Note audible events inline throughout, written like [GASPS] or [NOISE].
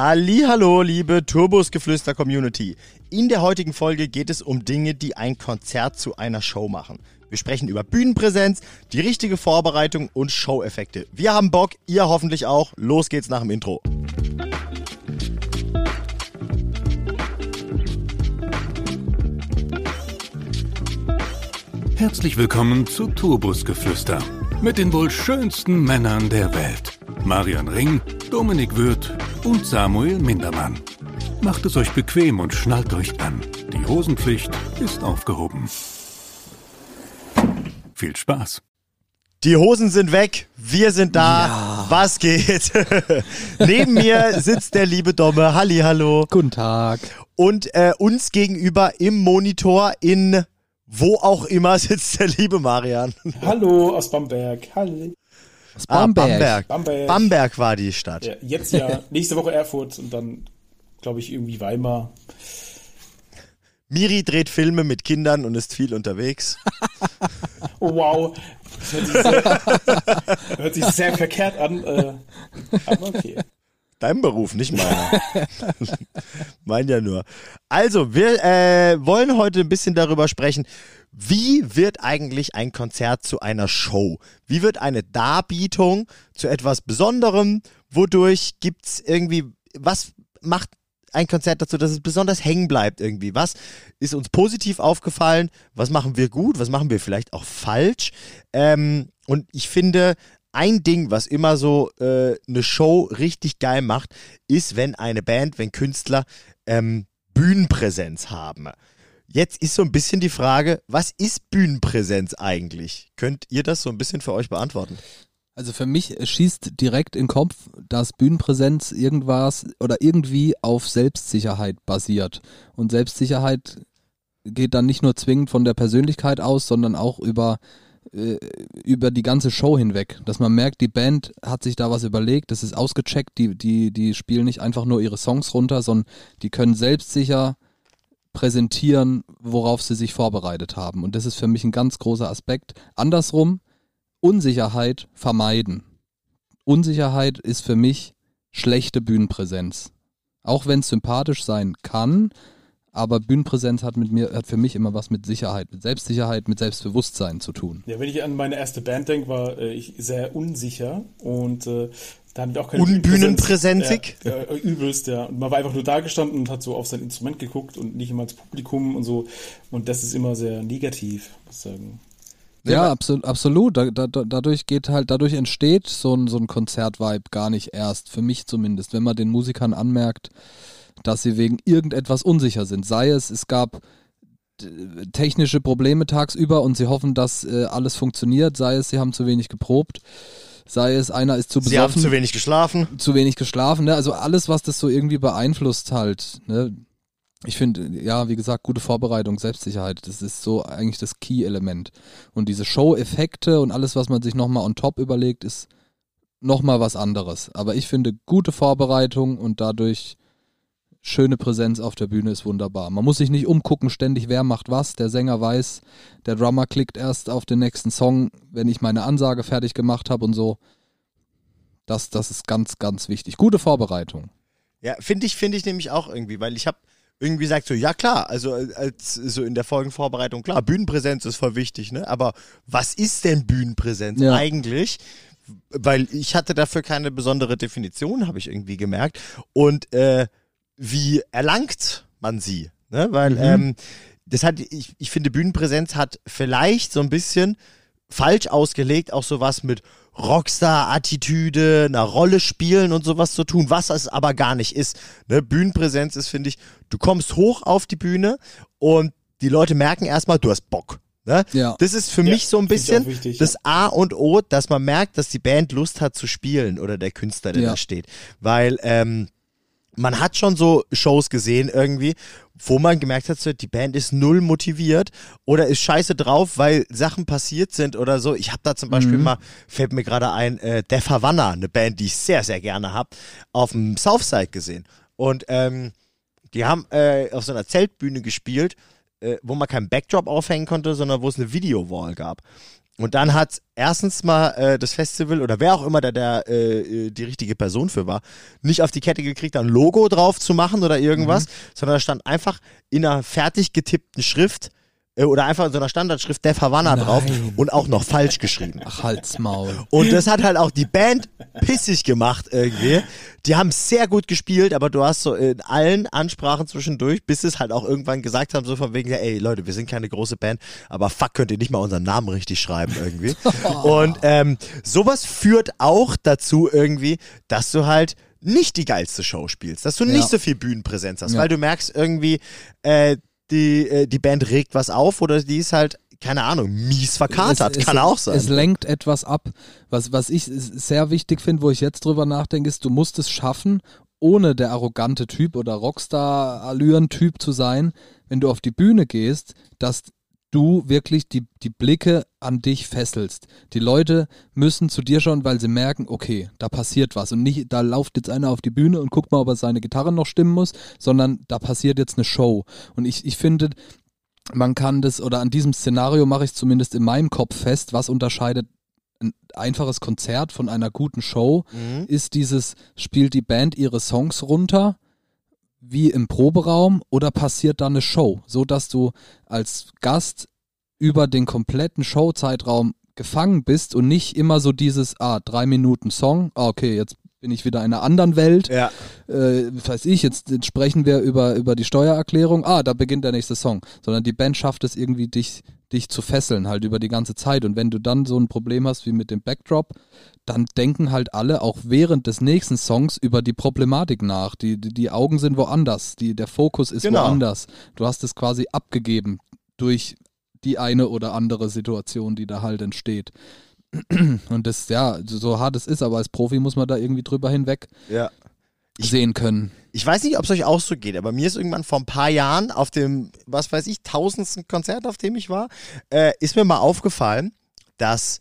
Hallo, liebe Turbusgeflüster Community. In der heutigen Folge geht es um Dinge, die ein Konzert zu einer Show machen. Wir sprechen über Bühnenpräsenz, die richtige Vorbereitung und Show-Effekte. Wir haben Bock, ihr hoffentlich auch. Los geht's nach dem Intro. Herzlich willkommen zu Turbusgeflüster mit den wohl schönsten Männern der Welt. Marian Ring, Dominik Würth und Samuel Mindermann. Macht es euch bequem und schnallt euch an. Die Hosenpflicht ist aufgehoben. Viel Spaß. Die Hosen sind weg, wir sind da. Ja. Was geht? [LAUGHS] Neben mir sitzt der liebe Domme. Halli, hallo. Guten Tag. Und äh, uns gegenüber im Monitor in wo auch immer sitzt der liebe Marian. Hallo aus Bamberg. Hallo. Aus Ah, Bamberg. Bamberg. Bamberg. Bamberg war die Stadt. Ja, jetzt ja. Nächste Woche Erfurt und dann, glaube ich, irgendwie Weimar. Miri dreht Filme mit Kindern und ist viel unterwegs. [LAUGHS] Oh wow. Das hört sich sehr, [LAUGHS] hört sich sehr verkehrt an. Äh, aber okay. Dein Beruf, nicht meiner. [LAUGHS] mein ja nur. Also, wir äh, wollen heute ein bisschen darüber sprechen, wie wird eigentlich ein Konzert zu einer Show? Wie wird eine Darbietung zu etwas Besonderem? Wodurch gibt's irgendwie, was macht ein Konzert dazu, dass es besonders hängen bleibt irgendwie? Was ist uns positiv aufgefallen? Was machen wir gut? Was machen wir vielleicht auch falsch? Ähm, und ich finde, ein Ding, was immer so äh, eine Show richtig geil macht, ist, wenn eine Band, wenn Künstler ähm, Bühnenpräsenz haben. Jetzt ist so ein bisschen die Frage, was ist Bühnenpräsenz eigentlich? Könnt ihr das so ein bisschen für euch beantworten? Also für mich schießt direkt in den Kopf, dass Bühnenpräsenz irgendwas oder irgendwie auf Selbstsicherheit basiert. Und Selbstsicherheit geht dann nicht nur zwingend von der Persönlichkeit aus, sondern auch über, über die ganze Show hinweg. Dass man merkt, die Band hat sich da was überlegt, das ist ausgecheckt, die, die, die spielen nicht einfach nur ihre Songs runter, sondern die können selbstsicher präsentieren, worauf sie sich vorbereitet haben. Und das ist für mich ein ganz großer Aspekt. Andersrum, Unsicherheit vermeiden. Unsicherheit ist für mich schlechte Bühnenpräsenz. Auch wenn es sympathisch sein kann, aber Bühnenpräsenz hat mit mir, hat für mich immer was mit Sicherheit, mit Selbstsicherheit, mit Selbstbewusstsein zu tun. Ja, wenn ich an meine erste Band denke, war äh, ich sehr unsicher und äh, da hatten wir auch keine Unbühnenpräsenzig? Ja, ja, übelst, ja. Und man war einfach nur da gestanden und hat so auf sein Instrument geguckt und nicht immer ins Publikum und so. Und das ist immer sehr negativ, muss ich sagen. Ja, absolut. absolut. Da, da, da- dadurch geht halt, dadurch entsteht so ein, so ein Konzertvibe gar nicht erst, für mich zumindest, wenn man den Musikern anmerkt, dass sie wegen irgendetwas unsicher sind. Sei es, es gab äh, technische Probleme tagsüber und sie hoffen, dass äh, alles funktioniert, sei es, sie haben zu wenig geprobt, sei es, einer ist zu Sie haben besoffen zu wenig geschlafen. zu wenig geschlafen, ne? Also alles, was das so irgendwie beeinflusst halt, ne? Ich finde, ja, wie gesagt, gute Vorbereitung, Selbstsicherheit, das ist so eigentlich das Key-Element. Und diese Show-Effekte und alles, was man sich nochmal on top überlegt, ist nochmal was anderes. Aber ich finde, gute Vorbereitung und dadurch schöne Präsenz auf der Bühne ist wunderbar. Man muss sich nicht umgucken, ständig, wer macht was. Der Sänger weiß, der Drummer klickt erst auf den nächsten Song, wenn ich meine Ansage fertig gemacht habe und so. Das, das ist ganz, ganz wichtig. Gute Vorbereitung. Ja, finde ich, finde ich nämlich auch irgendwie, weil ich habe irgendwie gesagt so, ja klar, also äh, als so in der Folgenvorbereitung, klar, Bühnenpräsenz ist voll wichtig, ne? Aber was ist denn Bühnenpräsenz Ja. eigentlich? Weil ich hatte dafür keine besondere Definition, habe ich irgendwie gemerkt. Und äh, wie erlangt man sie? Ne? Weil ähm, das hat, ich, ich finde, Bühnenpräsenz hat vielleicht so ein bisschen falsch ausgelegt, auch sowas mit Rockstar-Attitüde, einer Rolle spielen und sowas zu tun, was es aber gar nicht ist. Ne? Bühnenpräsenz ist, finde ich, du kommst hoch auf die Bühne und die Leute merken erstmal, du hast Bock. Ne? Ja. Das ist für Ja, mich so ein bisschen wichtig, das A und O, dass man merkt, dass die Band Lust hat zu spielen oder der Künstler, der Ja. da steht. Weil ähm, man hat schon so Shows gesehen irgendwie, wo man gemerkt hat, so, die Band ist null motiviert oder ist scheiße drauf, weil Sachen passiert sind oder so. Ich habe da zum Beispiel mal, fällt mir gerade ein, äh, Der Havanna, eine Band, die ich sehr, sehr gerne habe, auf dem Southside gesehen. Und ähm, die haben äh, auf so einer Zeltbühne gespielt, äh, wo man keinen Backdrop aufhängen konnte, sondern wo es eine Videowall gab. Und dann hat erstens mal äh, das Festival oder wer auch immer da der, äh, äh, die richtige Person für war, nicht auf die Kette gekriegt, ein Logo drauf zu machen oder irgendwas, Mhm. sondern da stand einfach in einer fertig getippten Schrift oder einfach in so einer Standardschrift Def Havana drauf Nein. und auch noch falsch geschrieben. Ach, halt's Maul. Und das hat halt auch die Band pissig gemacht irgendwie. Die haben sehr gut gespielt, aber du hast so in allen Ansprachen zwischendurch, bis es halt auch irgendwann gesagt haben, so von wegen, ey Leute, wir sind keine große Band, aber fuck, könnt ihr nicht mal unseren Namen richtig schreiben irgendwie. [LAUGHS] Und ähm, sowas führt auch dazu irgendwie, dass du halt nicht die geilste Show spielst, dass du nicht Ja. so viel Bühnenpräsenz hast, Ja. weil du merkst irgendwie, äh, die, äh, die Band regt was auf oder die ist halt, keine Ahnung, mies verkatert, Es- kann es, auch sein. Es lenkt etwas ab. Was, was ich sehr wichtig finde, wo ich jetzt drüber nachdenke, ist, du musst es schaffen, ohne der arrogante Typ oder Rockstar-Allüren-Typ zu sein, wenn du auf die Bühne gehst, dass du wirklich die, die Blicke an dich fesselst. Die Leute müssen zu dir schauen, weil sie merken, okay, da passiert was. Und nicht, da lauft jetzt einer auf die Bühne und guckt mal, ob er seine Gitarre noch stimmen muss, sondern da passiert jetzt eine Show. Und ich, ich finde, man kann das, oder an diesem Szenario mache ich es zumindest in meinem Kopf fest, was unterscheidet ein einfaches Konzert von einer guten Show, Mhm. ist dieses, spielt die Band ihre Songs runter, wie im Proberaum, oder passiert da eine Show, so dass du als Gast über den kompletten Showzeitraum gefangen bist und nicht immer so dieses, ah, drei Minuten Song, ah, okay, jetzt bin ich wieder in einer anderen Welt, Ja. äh, weiß ich, jetzt, jetzt sprechen wir über, über die Steuererklärung, ah, da beginnt der nächste Song. Sondern die Band schafft es irgendwie, dich, dich zu fesseln, halt über die ganze Zeit. Und wenn du dann so ein Problem hast wie mit dem Backdrop, dann denken halt alle auch während des nächsten Songs über die Problematik nach. Die, die, die Augen sind woanders, die, der Fokus ist Genau. woanders. Du hast es quasi abgegeben durch die eine oder andere Situation, die da halt entsteht. [CLEARS THROAT] Und das, ja, so hart es ist, aber als Profi muss man da irgendwie drüber hinweg Ja. Ich- sehen können. Ich weiß nicht, ob es euch auch so geht, aber mir ist irgendwann vor ein paar Jahren auf dem, was weiß ich, tausendsten Konzert, auf dem ich war, äh, ist mir mal aufgefallen, dass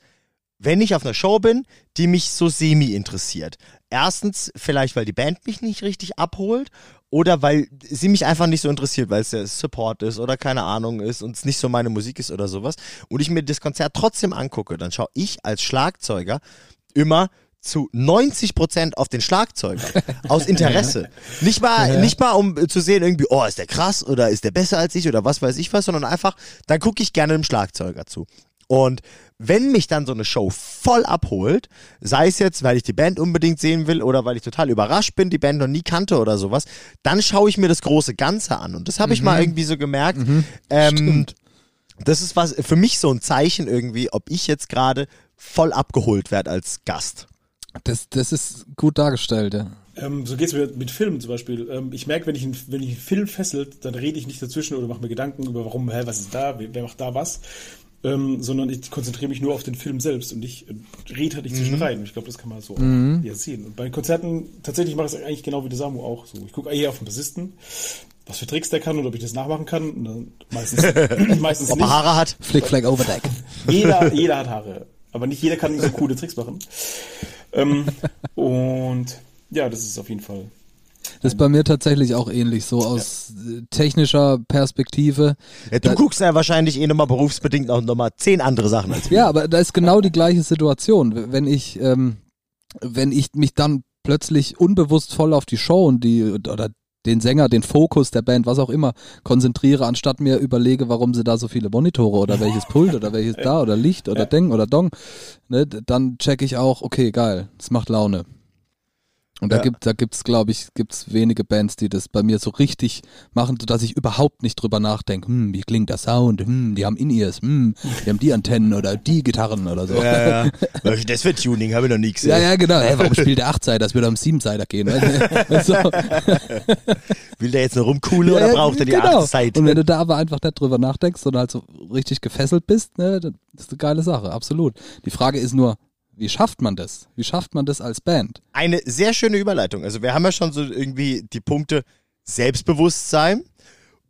wenn ich auf einer Show bin, die mich so semi interessiert. Erstens vielleicht, weil die Band mich nicht richtig abholt oder weil sie mich einfach nicht so interessiert, weil es der Support ist oder keine Ahnung ist und es nicht so meine Musik ist oder sowas und ich mir das Konzert trotzdem angucke, dann schaue ich als Schlagzeuger immer zu 90 Prozent auf den Schlagzeuger aus Interesse. [LAUGHS] Nicht mal, nicht mal um zu sehen irgendwie, oh, ist der krass oder ist der besser als ich oder was weiß ich was, sondern einfach, dann gucke ich gerne dem Schlagzeuger zu. Und wenn mich dann so eine Show voll abholt, sei es jetzt, weil ich die Band unbedingt sehen will oder weil ich total überrascht bin, die Band noch nie kannte oder sowas, dann schaue ich mir das große Ganze an. Und das habe ich mal irgendwie so gemerkt. Ähm, Stimmt. das ist was für mich so ein Zeichen irgendwie, ob ich jetzt gerade voll abgeholt werde als Gast. Das, das ist gut dargestellt, ja. Ähm, so geht's mir mit Filmen zum Beispiel. Ähm, ich merke, wenn ich, einen- wenn ich einen Film fesselt, dann rede ich nicht dazwischen oder mache mir Gedanken über warum, hä, was ist da, wer, wer macht da was, ähm, sondern ich konzentriere mich nur auf den Film selbst und ich äh, rede halt nicht zwischen rein. Ich glaube, das kann man so ja, sehen. Und bei den Konzerten, tatsächlich mache ich es eigentlich genau wie der Samu auch so. Ich gucke eher auf den Bassisten, was für Tricks der kann und ob ich das nachmachen kann. Und dann meistens, [LAUGHS] meistens Ob er. Haare hat. Flick, Flag, Overdeck. Jeder, [LAUGHS] jeder hat Haare. Aber nicht jeder kann so coole Tricks machen. Ähm, [LAUGHS] und ja, das ist auf jeden Fall. Das ist bei mir tatsächlich auch ähnlich, so aus äh, technischer Perspektive. Ja, du Da- guckst ja wahrscheinlich eh nochmal berufsbedingt auch nochmal zehn andere Sachen als wir. Ja, aber da ist genau die gleiche Situation. Wenn ich, ähm, wenn ich mich dann plötzlich unbewusst voll auf die Show und die oder den Sänger, den Fokus der Band, was auch immer, konzentriere, anstatt mir überlege, warum sie da so viele Monitore oder welches Pult oder welches da oder Licht oder Ding oder Dong, ne, dann check ich auch, okay, geil, das macht Laune. Und da Ja. gibt, da gibt's, glaube ich, gibt's wenige Bands, die das bei mir so richtig machen, sodass ich überhaupt nicht drüber nachdenke, hm, wie klingt der Sound, hm, die haben In-Ears, hm, die haben die Antennen oder die Gitarren oder so. Ja, ja. [LAUGHS] Das für Tuning habe ich noch nie gesehen. Ja, ja, genau. Hey, warum [LAUGHS] spielt der Achtseiter? Das würde am Siebenseiter gehen. [LAUGHS] so. Will der jetzt nur oder Ja, braucht er die genau. achte Seite? Und wenn du da aber einfach nicht drüber nachdenkst, sondern halt so richtig gefesselt bist, ne, das ist eine geile Sache, absolut. Die Frage ist nur, wie schafft man das? Wie schafft man das als Band? Eine sehr schöne Überleitung. Also wir haben ja schon so irgendwie die Punkte Selbstbewusstsein,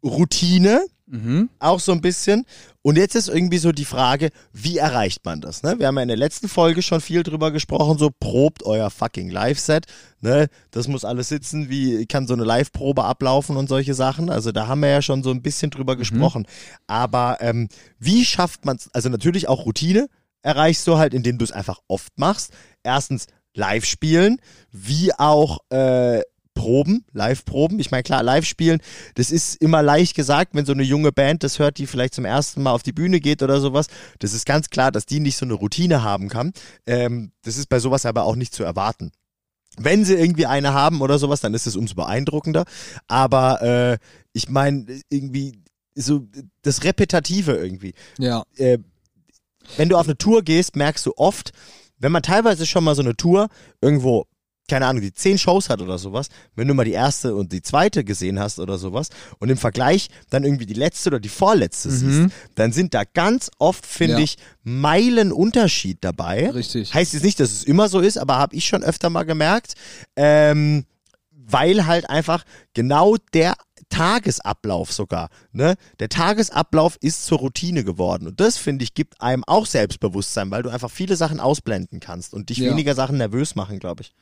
Routine, Mhm. auch so ein bisschen. Und jetzt ist irgendwie so die Frage, wie erreicht man das? Ne? Wir haben ja in der letzten Folge schon viel drüber gesprochen, so probt euer fucking Live-Set. Ne? Das muss alles sitzen, wie kann so eine Live-Probe ablaufen und solche Sachen. Also da haben wir ja schon so ein bisschen drüber gesprochen. Aber ähm, wie schafft man es, also natürlich auch Routine, erreichst du halt, indem du es einfach oft machst. Erstens live spielen, wie auch äh, Proben, Live-Proben. Ich meine, klar, Live-Spielen, das ist immer leicht gesagt, wenn so eine junge Band das hört, die vielleicht zum ersten Mal auf die Bühne geht oder sowas. Das ist ganz klar, dass die nicht so eine Routine haben kann. Ähm, das ist bei sowas aber auch nicht zu erwarten. Wenn sie irgendwie eine haben oder sowas, dann ist es umso beeindruckender. Aber äh, ich meine, irgendwie so das Repetative irgendwie. Ja. Äh, wenn du auf eine Tour gehst, merkst du oft, wenn man teilweise schon mal so eine Tour irgendwo keine Ahnung, die zehn Shows hat oder sowas, wenn du mal die erste und die zweite gesehen hast oder sowas und im Vergleich dann irgendwie die letzte oder die vorletzte siehst, dann sind da ganz oft, finde Ja. ich, Meilen Unterschied dabei. Richtig. Heißt jetzt nicht, dass es immer so ist, aber habe ich schon öfter mal gemerkt, ähm, weil halt einfach genau der Tagesablauf sogar, ne? Der Tagesablauf ist zur Routine geworden und das finde ich gibt einem auch Selbstbewusstsein, weil du einfach viele Sachen ausblenden kannst und dich Ja. weniger Sachen nervös machen, glaube ich.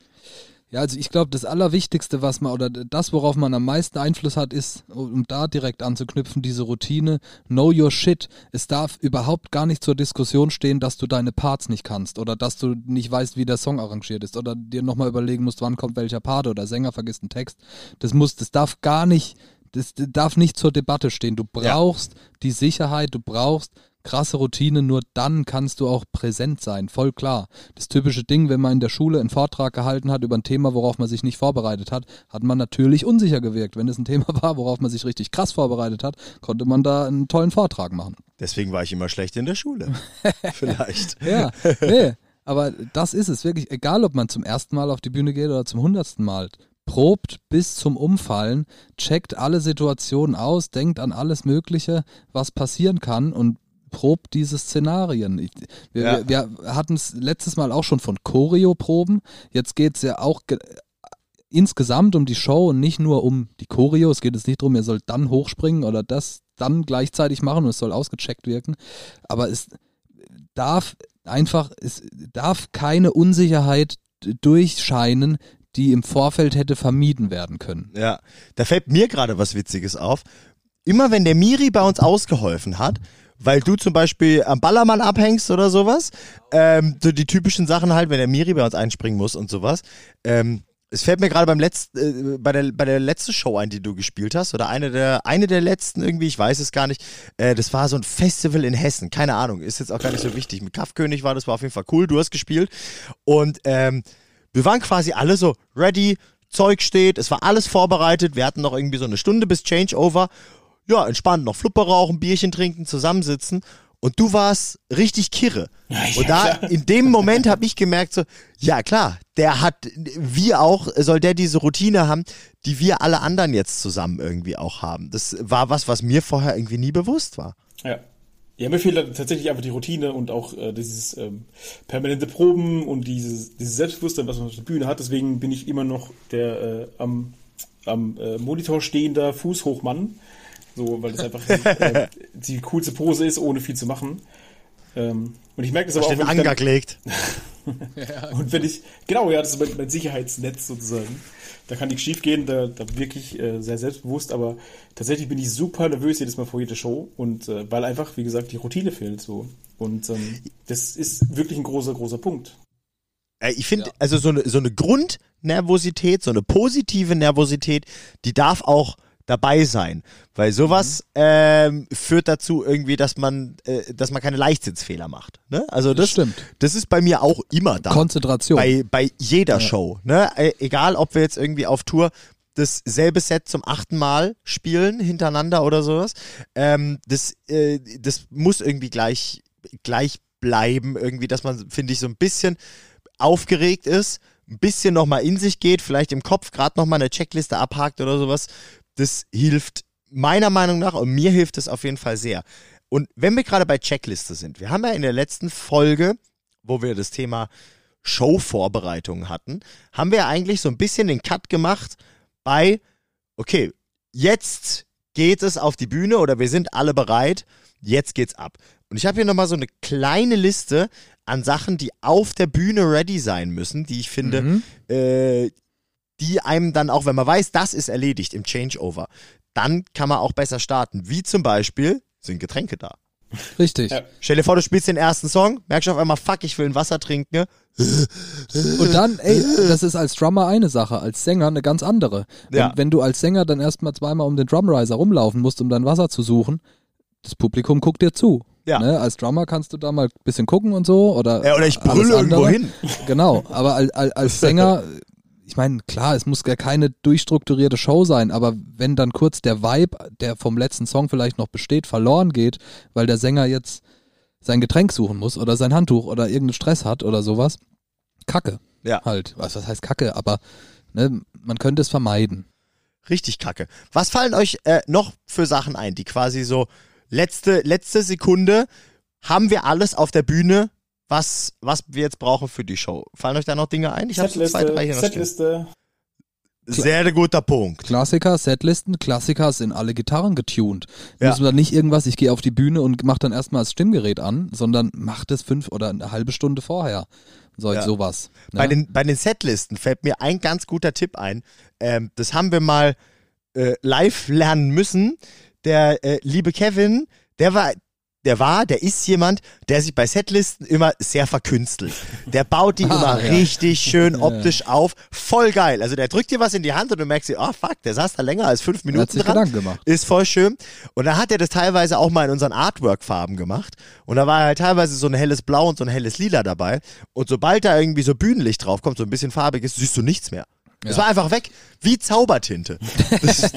Ja, also ich glaube, das Allerwichtigste, was man oder das, worauf man am meisten Einfluss hat, ist, um da direkt anzuknüpfen, diese Routine, know your shit. Es darf überhaupt gar nicht zur Diskussion stehen, dass du deine Parts nicht kannst oder dass du nicht weißt, wie der Song arrangiert ist oder dir nochmal überlegen musst, wann kommt welcher Part oder Sänger vergisst einen Text. Das muss, das darf gar nicht, das darf nicht zur Debatte stehen. Du brauchst die Sicherheit, du brauchst krasse Routine, nur dann kannst du auch präsent sein, voll klar. Das typische Ding, wenn man in der Schule einen Vortrag gehalten hat über ein Thema, worauf man sich nicht vorbereitet hat, hat man natürlich unsicher gewirkt. Wenn es ein Thema [LAUGHS] war, worauf man sich richtig krass vorbereitet hat, konnte man da einen tollen Vortrag machen. Deswegen war ich immer schlecht in der Schule. [LAUGHS] Vielleicht. [LAUGHS] Ja, nee, aber das ist es wirklich. Egal, ob man zum ersten Mal auf die Bühne geht oder zum hundertsten Mal. Probt bis zum Umfallen, checkt alle Situationen aus, denkt an alles Mögliche, was passieren kann und probt diese Szenarien. Ich, wir, Ja. wir, wir hatten es letztes Mal auch schon von Choreo-Proben. Jetzt geht es ja auch ge- insgesamt um die Show und nicht nur um die Choreo. Es geht jetzt nicht darum, ihr sollt dann hochspringen oder das dann gleichzeitig machen und es soll ausgecheckt wirken. Aber es darf einfach, es darf keine Unsicherheit durchscheinen, die im Vorfeld hätte vermieden werden können. Ja, da fällt mir gerade was Witziges auf. Immer wenn der Miri bei uns ausgeholfen hat, weil du zum Beispiel am Ballermann abhängst oder sowas, ähm, so die typischen Sachen halt, wenn der Miri bei uns einspringen muss und sowas. Ähm, es fällt mir gerade beim letzten, äh, bei der bei der letzten Show ein, die du gespielt hast, oder eine der eine der letzten irgendwie, ich weiß es gar nicht. Äh, das war so ein Festival in Hessen, keine Ahnung, ist jetzt auch gar nicht so wichtig. Mit Kaffkönig war das war auf jeden Fall cool. Du hast gespielt und ähm, wir waren quasi alle so ready, Zeug steht, es war alles vorbereitet, wir hatten noch irgendwie so eine Stunde bis Changeover. Ja, entspannt noch Fluppe rauchen, Bierchen trinken, zusammensitzen. Und du warst richtig kirre. und da, in dem Moment habe ich gemerkt, so, ja klar, der hat, wir auch, soll der diese Routine haben, die wir alle anderen jetzt zusammen irgendwie auch haben. Das war was, was mir vorher irgendwie nie bewusst war. Ja. Ja, mir fehlt tatsächlich einfach die Routine und auch äh, dieses ähm, permanente Proben und dieses, dieses Selbstbewusstsein, was man auf der Bühne hat. Deswegen bin ich immer noch der äh, am, am äh, Monitor stehender Fußhochmann. So, weil das einfach die, äh, die coolste Pose ist, ohne viel zu machen. Ähm, und ich merke das Da aber auch, wenn ein ich dann, Anker gelegt. [LAUGHS] [LAUGHS] und wenn ich, genau, ja, das ist mein, mein Sicherheitsnetz sozusagen. Da kann nichts schief gehen, da, da wirklich äh, sehr selbstbewusst, aber tatsächlich bin ich super nervös jedes Mal vor jeder Show und äh, weil einfach, wie gesagt, die Routine fehlt so. Und ähm, das ist wirklich ein großer, großer Punkt. Äh, Ich finde, Ja. also so eine, so eine Grundnervosität, so eine positive Nervosität, die darf auch dabei sein. Weil sowas Mhm. ähm, führt dazu irgendwie, dass man, äh, dass man keine Leichtsitzfehler macht. Ne? Also das, Das stimmt. das ist bei mir auch immer da. Konzentration. Bei, bei jeder Show. Ne? Äh, Egal, ob wir jetzt irgendwie auf Tour dasselbe Set zum achten Mal spielen hintereinander oder sowas. Ähm, das, äh, das muss irgendwie gleich, gleich bleiben, irgendwie, dass man, finde ich, so ein bisschen aufgeregt ist, ein bisschen nochmal in sich geht, vielleicht im Kopf gerade nochmal eine Checkliste abhakt oder sowas. Das hilft meiner Meinung nach und mir hilft es auf jeden Fall sehr. Und wenn wir gerade bei Checkliste sind, wir haben ja in der letzten Folge, wo wir das Thema Showvorbereitungen hatten, haben wir eigentlich so ein bisschen den Cut gemacht bei, okay, jetzt geht es auf die Bühne oder wir sind alle bereit, jetzt geht's ab. Und ich habe hier nochmal so eine kleine Liste an Sachen, die auf der Bühne ready sein müssen, die ich finde, äh, die einem dann auch, wenn man weiß, das ist erledigt im Changeover, dann kann man auch besser starten. Wie zum Beispiel sind Getränke da. Richtig. Ja. Stell dir vor, du spielst den ersten Song, merkst du auf einmal, fuck, ich will ein Wasser trinken. Und dann, ey, das ist als Drummer eine Sache, als Sänger eine ganz andere. Ja. Wenn, wenn du als Sänger dann erstmal zweimal um den Drumriser rumlaufen musst, um dein Wasser zu suchen, das Publikum guckt dir zu. Ja. Ne? Als Drummer kannst du da mal ein bisschen gucken und so. Oder, Ja, oder ich brülle irgendwo hin. Genau, aber als, als Sänger, ich meine, klar, es muss ja keine durchstrukturierte Show sein, aber wenn dann kurz der Vibe, der vom letzten Song vielleicht noch besteht, verloren geht, weil der Sänger jetzt sein Getränk suchen muss oder sein Handtuch oder irgendeinen Stress hat oder sowas, Kacke. Ja. Halt. Was, was heißt Kacke? Aber ne, man könnte es vermeiden. Richtig kacke. Was fallen euch äh, noch für Sachen ein, die quasi so letzte, letzte Sekunde haben wir alles auf der Bühne, was, was wir jetzt brauchen für die Show? Fallen euch da noch Dinge ein? Ich habe so zwei, drei hier noch stehen. Setliste. Sehr guter Punkt. Klassiker, Setlisten, Klassiker sind alle Gitarren getuned. Ja. Muss man dann nicht irgendwas, ich gehe auf die Bühne und mach dann erstmal das Stimmgerät an, sondern macht es fünf oder eine halbe Stunde vorher. So, Ja. sowas. Ne? Bei, den, bei den Setlisten fällt mir ein ganz guter Tipp ein. Ähm, das haben wir mal äh, live lernen müssen. Der äh, liebe Kevin, der war, der war, der ist jemand, der sich bei Setlisten immer sehr verkünstelt. Der baut die Ah, immer ja. richtig schön [LAUGHS] optisch auf. Voll geil. Also der drückt dir was in die Hand und du merkst dir, oh fuck, der saß da länger als fünf Er hat Minuten sich dran. Gedanken gemacht. Ist voll schön. Und dann hat er das teilweise auch mal in unseren Artwork-Farben gemacht. Und da war halt teilweise so ein helles Blau und so ein helles Lila dabei. Und sobald da irgendwie so Bühnenlicht draufkommt, so ein bisschen farbig ist, siehst du nichts mehr. Es Ja. war einfach weg, wie Zaubertinte. [LAUGHS] Das,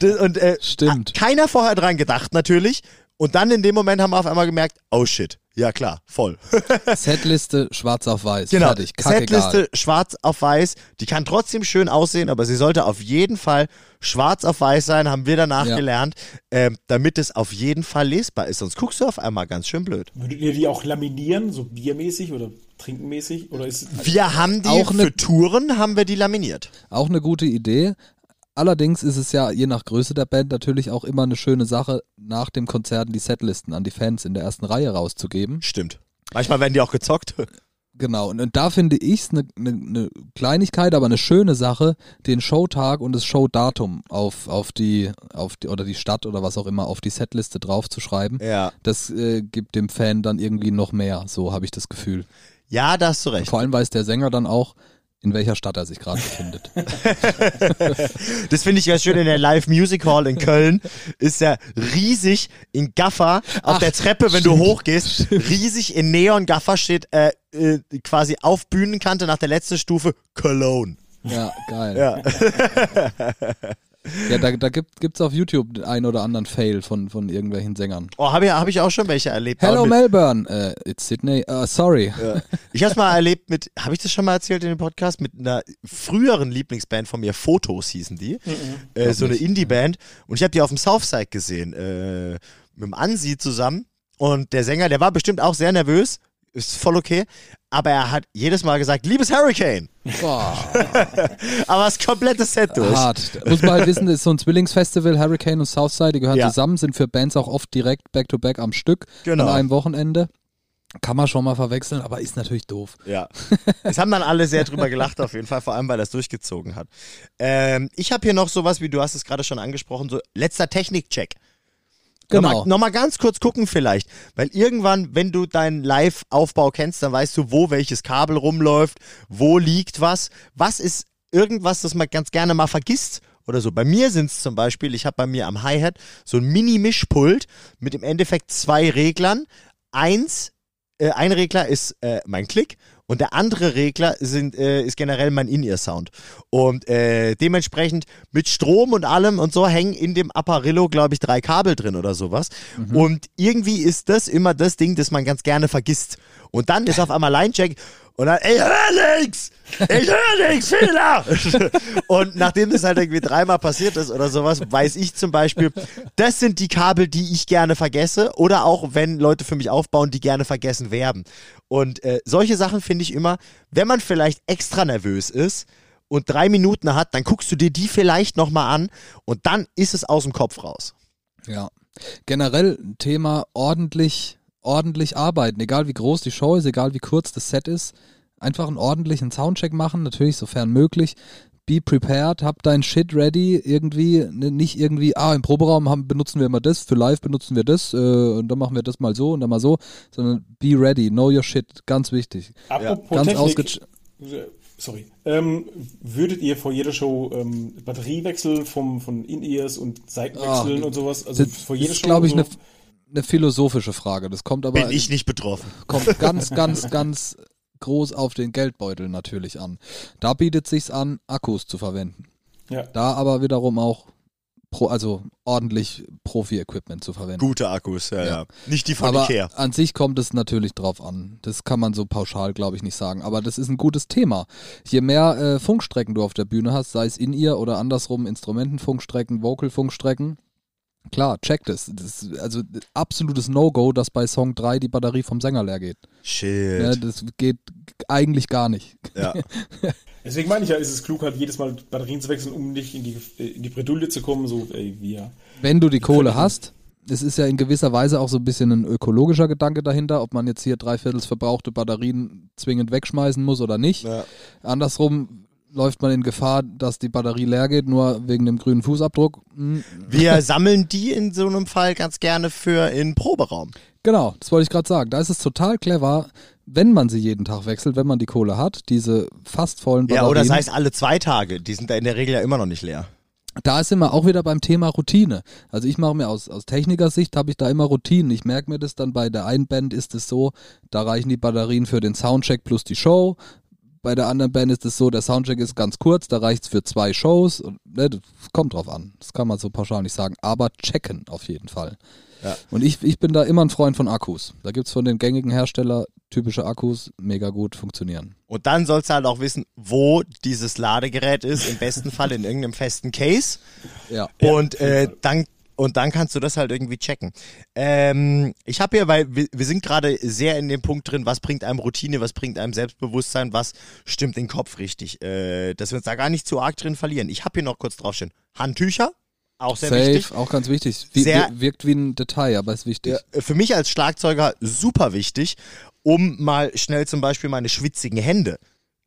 das, und äh, Stimmt. keiner vorher dran gedacht natürlich. Und dann in dem Moment haben wir auf einmal gemerkt, oh shit, ja klar, voll. [LAUGHS] Setliste schwarz auf weiß. Genau. Fertig. Kackegal. Setliste schwarz auf weiß. Die kann trotzdem schön aussehen, aber sie sollte auf jeden Fall schwarz auf weiß sein, haben wir danach Ja. gelernt, ähm, damit es auf jeden Fall lesbar ist. Sonst guckst du auf einmal ganz schön blöd. Würdet ihr die auch laminieren, so biermäßig oder trinkenmäßig? Oder ist es Wir haben die Auch ne- für Touren haben wir die laminiert. Auch eine gute Idee. Allerdings ist es ja je nach Größe der Band natürlich auch immer eine schöne Sache, nach dem Konzerten die Setlisten an die Fans in der ersten Reihe rauszugeben. Stimmt. Manchmal werden die auch gezockt. Genau, und, und da finde ich es eine ne, ne Kleinigkeit, aber eine schöne Sache, den Showtag und das Showdatum auf, auf, die, auf die, oder die Stadt oder was auch immer, auf die Setliste draufzuschreiben. Ja. Das äh, gibt dem Fan dann irgendwie noch mehr, so habe ich das Gefühl. Ja, da hast du recht. Vor allem weiß der Sänger dann auch, in welcher Stadt er sich gerade befindet. [LAUGHS] Das finde ich ganz schön in der Live Music Hall in Köln. Ist ja riesig in Gaffer auf Ach, der Treppe, wenn du stimmt. hochgehst. Riesig in Neon Gaffer steht äh, äh, quasi auf Bühnenkante nach der letzten Stufe Cologne. Ja, geil. Ja. [LAUGHS] Ja, da, da gibt es auf YouTube den einen oder anderen Fail von, von irgendwelchen Sängern. Oh, habe ich, hab ich auch schon welche erlebt. Hello mit, Melbourne, äh, it's Sydney, uh, sorry. ja. Ich habe es mal erlebt mit, habe ich das schon mal erzählt in dem Podcast, mit einer früheren Lieblingsband von mir, Fotos hießen die. Äh, so eine. Indie-Band. Und ich habe die auf dem Southside gesehen, äh, mit dem Ansi zusammen. Und der Sänger, der war bestimmt auch sehr nervös. Ist voll okay. Aber er hat jedes Mal gesagt, liebes Hurricane. Boah, [LAUGHS] Aber das komplette Set durch. hart. Muss man halt wissen, das ist so ein Zwillingsfestival, Hurricane und Southside, die gehören Ja. zusammen, sind für Bands auch oft direkt back-to-back am Stück Genau. an einem Wochenende. Kann man schon mal verwechseln, aber ist natürlich doof. Ja. Es haben dann alle sehr drüber gelacht, auf jeden Fall, vor allem, weil er es durchgezogen hat. Ähm, ich habe hier noch sowas, wie du hast es gerade schon angesprochen, so letzter Technikcheck. Genau. Nochmal, nochmal ganz kurz gucken vielleicht, weil irgendwann, wenn du deinen Live-Aufbau kennst, dann weißt du, wo welches Kabel rumläuft, wo liegt was, was ist irgendwas, das man ganz gerne mal vergisst oder so. Bei mir sind es zum Beispiel, ich habe bei mir am Hi-Hat so ein Mini-Mischpult mit im Endeffekt zwei Reglern. Eins, äh, ein Regler ist äh, mein Klick und der andere Regler sind, äh, ist generell mein In-Ear-Sound. Und äh, dementsprechend mit Strom und allem und so hängen in dem Apparillo, glaube ich, drei Kabel drin oder sowas. Und irgendwie ist das immer das Ding, das man ganz gerne vergisst. Und dann ist [LAUGHS] auf einmal Line-Check und dann, ey, hör nix! Ich höre nix, Fehler! [LAUGHS] und nachdem das halt irgendwie dreimal passiert ist oder sowas, weiß ich zum Beispiel, das sind die Kabel, die ich gerne vergesse oder auch, wenn Leute für mich aufbauen, die gerne vergessen werden. Und äh, solche Sachen finde ich immer, wenn man vielleicht extra nervös ist und drei Minuten hat, dann guckst du dir die vielleicht nochmal an und dann ist es aus dem Kopf raus. Ja. Generell ein Thema ordentlich, ordentlich arbeiten, egal wie groß die Show ist, egal wie kurz das Set ist. Einfach einen ordentlichen Soundcheck machen, natürlich sofern möglich. be prepared, hab dein Shit ready, irgendwie, ne, nicht irgendwie, ah, im Proberaum haben, benutzen wir immer das, für live benutzen wir das, äh, und dann machen wir das mal so und dann mal so, sondern be ready, know your shit, ganz wichtig. Apropos Ganz ausge- sorry, ähm, würdet ihr vor jeder Show ähm, Batteriewechsel vom, von In-Ears und Seitenwechseln Ah, und sowas? Also Das vor jeder ist, Show glaube ich, so? eine eine philosophische Frage. Das kommt aber Bin ich nicht betroffen. kommt [LAUGHS] ganz, ganz, ganz groß auf den Geldbeutel natürlich an. Da bietet sich's an, Akkus zu verwenden. Ja. Da aber wiederum auch pro, also ordentlich Profi-Equipment zu verwenden. Gute Akkus, ja, ja. Ja. Nicht die von aber Ikea. an sich kommt es natürlich drauf an. Das kann man so pauschal, glaube ich, nicht sagen. Aber das ist ein gutes Thema. Je mehr äh, Funkstrecken du auf der Bühne hast, sei es in ihr oder andersrum Instrumentenfunkstrecken, Vocal-Funkstrecken, klar, check das. das ist also absolutes No-Go, dass bei Song 3 die Batterie vom Sänger leer geht. Shit. Ja, das geht eigentlich gar nicht. Ja. [LAUGHS] Deswegen meine ich ja, ist es klug, halt jedes Mal Batterien zu wechseln, um nicht in die, in die Bredouille zu kommen, so, ey, wir. Wenn du die Kohle hast, es ist ja in gewisser Weise auch so ein bisschen ein ökologischer Gedanke dahinter, ob man jetzt hier dreiviertels verbrauchte Batterien zwingend wegschmeißen muss oder nicht. Ja. Andersrum läuft man in Gefahr, dass die Batterie leer geht, nur wegen dem grünen Fußabdruck. Hm, Wir [LAUGHS] sammeln die in so einem Fall ganz gerne für in Proberaum. Genau, das wollte ich gerade sagen. Da ist es total clever, wenn man sie jeden Tag wechselt, wenn man die Kohle hat, diese fast vollen Batterien. Ja, oder sei es alle zwei Tage. Die sind da in der Regel ja immer noch nicht leer. da ist immer auch wieder beim Thema Routine. Also ich mache mir aus, aus Technikersicht, habe ich da immer Routinen. Ich merke mir das dann bei der einen Band ist es so, da reichen die Batterien für den Soundcheck plus die Show. Bei der anderen Band ist es so, der Soundcheck ist ganz kurz, da reicht es für zwei Shows. Und, ne, das kommt drauf an. Das kann man so pauschal nicht sagen. Aber checken auf jeden Fall. Ja. Und ich, ich bin da immer ein Freund von Akkus. Da gibt es von den gängigen Hersteller typische Akkus, mega gut funktionieren. Und dann sollst du halt auch wissen, wo dieses Ladegerät ist. Im besten Fall in irgendeinem festen Case. Ja. Und äh, dann und dann kannst du das halt irgendwie checken. Ähm, ich habe hier, weil wir, wir sind gerade sehr in dem Punkt drin, was bringt einem Routine, was bringt einem Selbstbewusstsein, was stimmt den Kopf richtig, äh, dass wir uns da gar nicht zu arg drin verlieren. Ich habe hier noch kurz draufstehen. Handtücher, auch sehr Safe, wichtig. auch ganz wichtig. Wie, Sehr- wir- wirkt wie ein Detail, aber ist wichtig. Ja, für mich als Schlagzeuger super wichtig, um mal schnell zum Beispiel meine schwitzigen Hände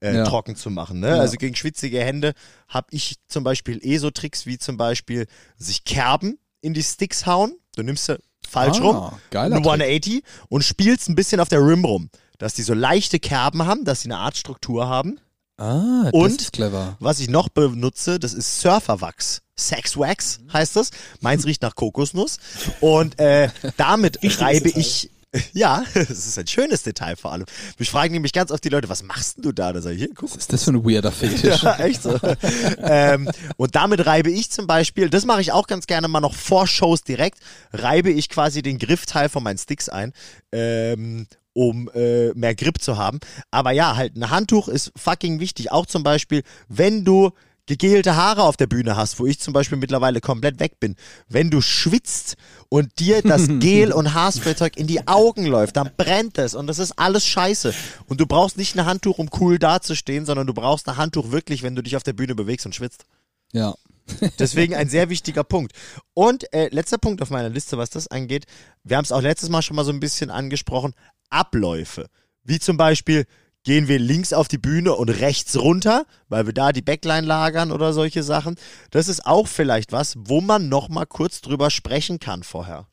äh, Ja. trocken zu machen. Ne? Ja. Also gegen schwitzige Hände habe ich zum Beispiel eh so Tricks wie zum Beispiel sich Kerben in die Sticks hauen. Du nimmst sie falsch Ah, rum, geiler eine 180 und spielst ein bisschen auf der Rim rum. Dass die so leichte Kerben haben, dass sie eine Art Struktur haben. Ah, das Und? ist clever. Was ich noch benutze, das ist Surferwachs. Sex Wax heißt das. Meins riecht nach Kokosnuss. Und äh, damit reibe Detail. ich. Ja, [LAUGHS] das ist ein schönes Detail vor allem. Mich fragen nämlich ganz oft die Leute, was machst denn du da? Da sag ich, hier, guck. Was ist das für ein weirder Fetisch? [LAUGHS] Ja, echt so. [LAUGHS] ähm, und damit reibe ich zum Beispiel, das mache ich auch ganz gerne mal noch vor Shows direkt, reibe ich quasi den Griffteil von meinen Sticks ein, ähm, um äh, mehr Grip zu haben. Aber ja, halt ein Handtuch ist fucking wichtig. Auch zum Beispiel, wenn du gegelte Haare auf der Bühne hast, wo ich zum Beispiel mittlerweile komplett weg bin, wenn du schwitzt und dir das [LAUGHS] Gel- und Haarsprayzeug in die Augen läuft, dann brennt es und das ist alles scheiße. Und du brauchst nicht ein Handtuch, um cool dazustehen, sondern du brauchst ein Handtuch wirklich, wenn du dich auf der Bühne bewegst und schwitzt. ja. [LAUGHS] Deswegen ein sehr wichtiger Punkt. Und äh, letzter Punkt auf meiner Liste, was das angeht, wir haben es auch letztes Mal schon mal so ein bisschen angesprochen, Abläufe. Wie zum Beispiel, gehen wir links auf die Bühne und rechts runter, weil wir da die Backline lagern oder solche Sachen. Das ist auch vielleicht was, wo man noch mal kurz drüber sprechen kann vorher.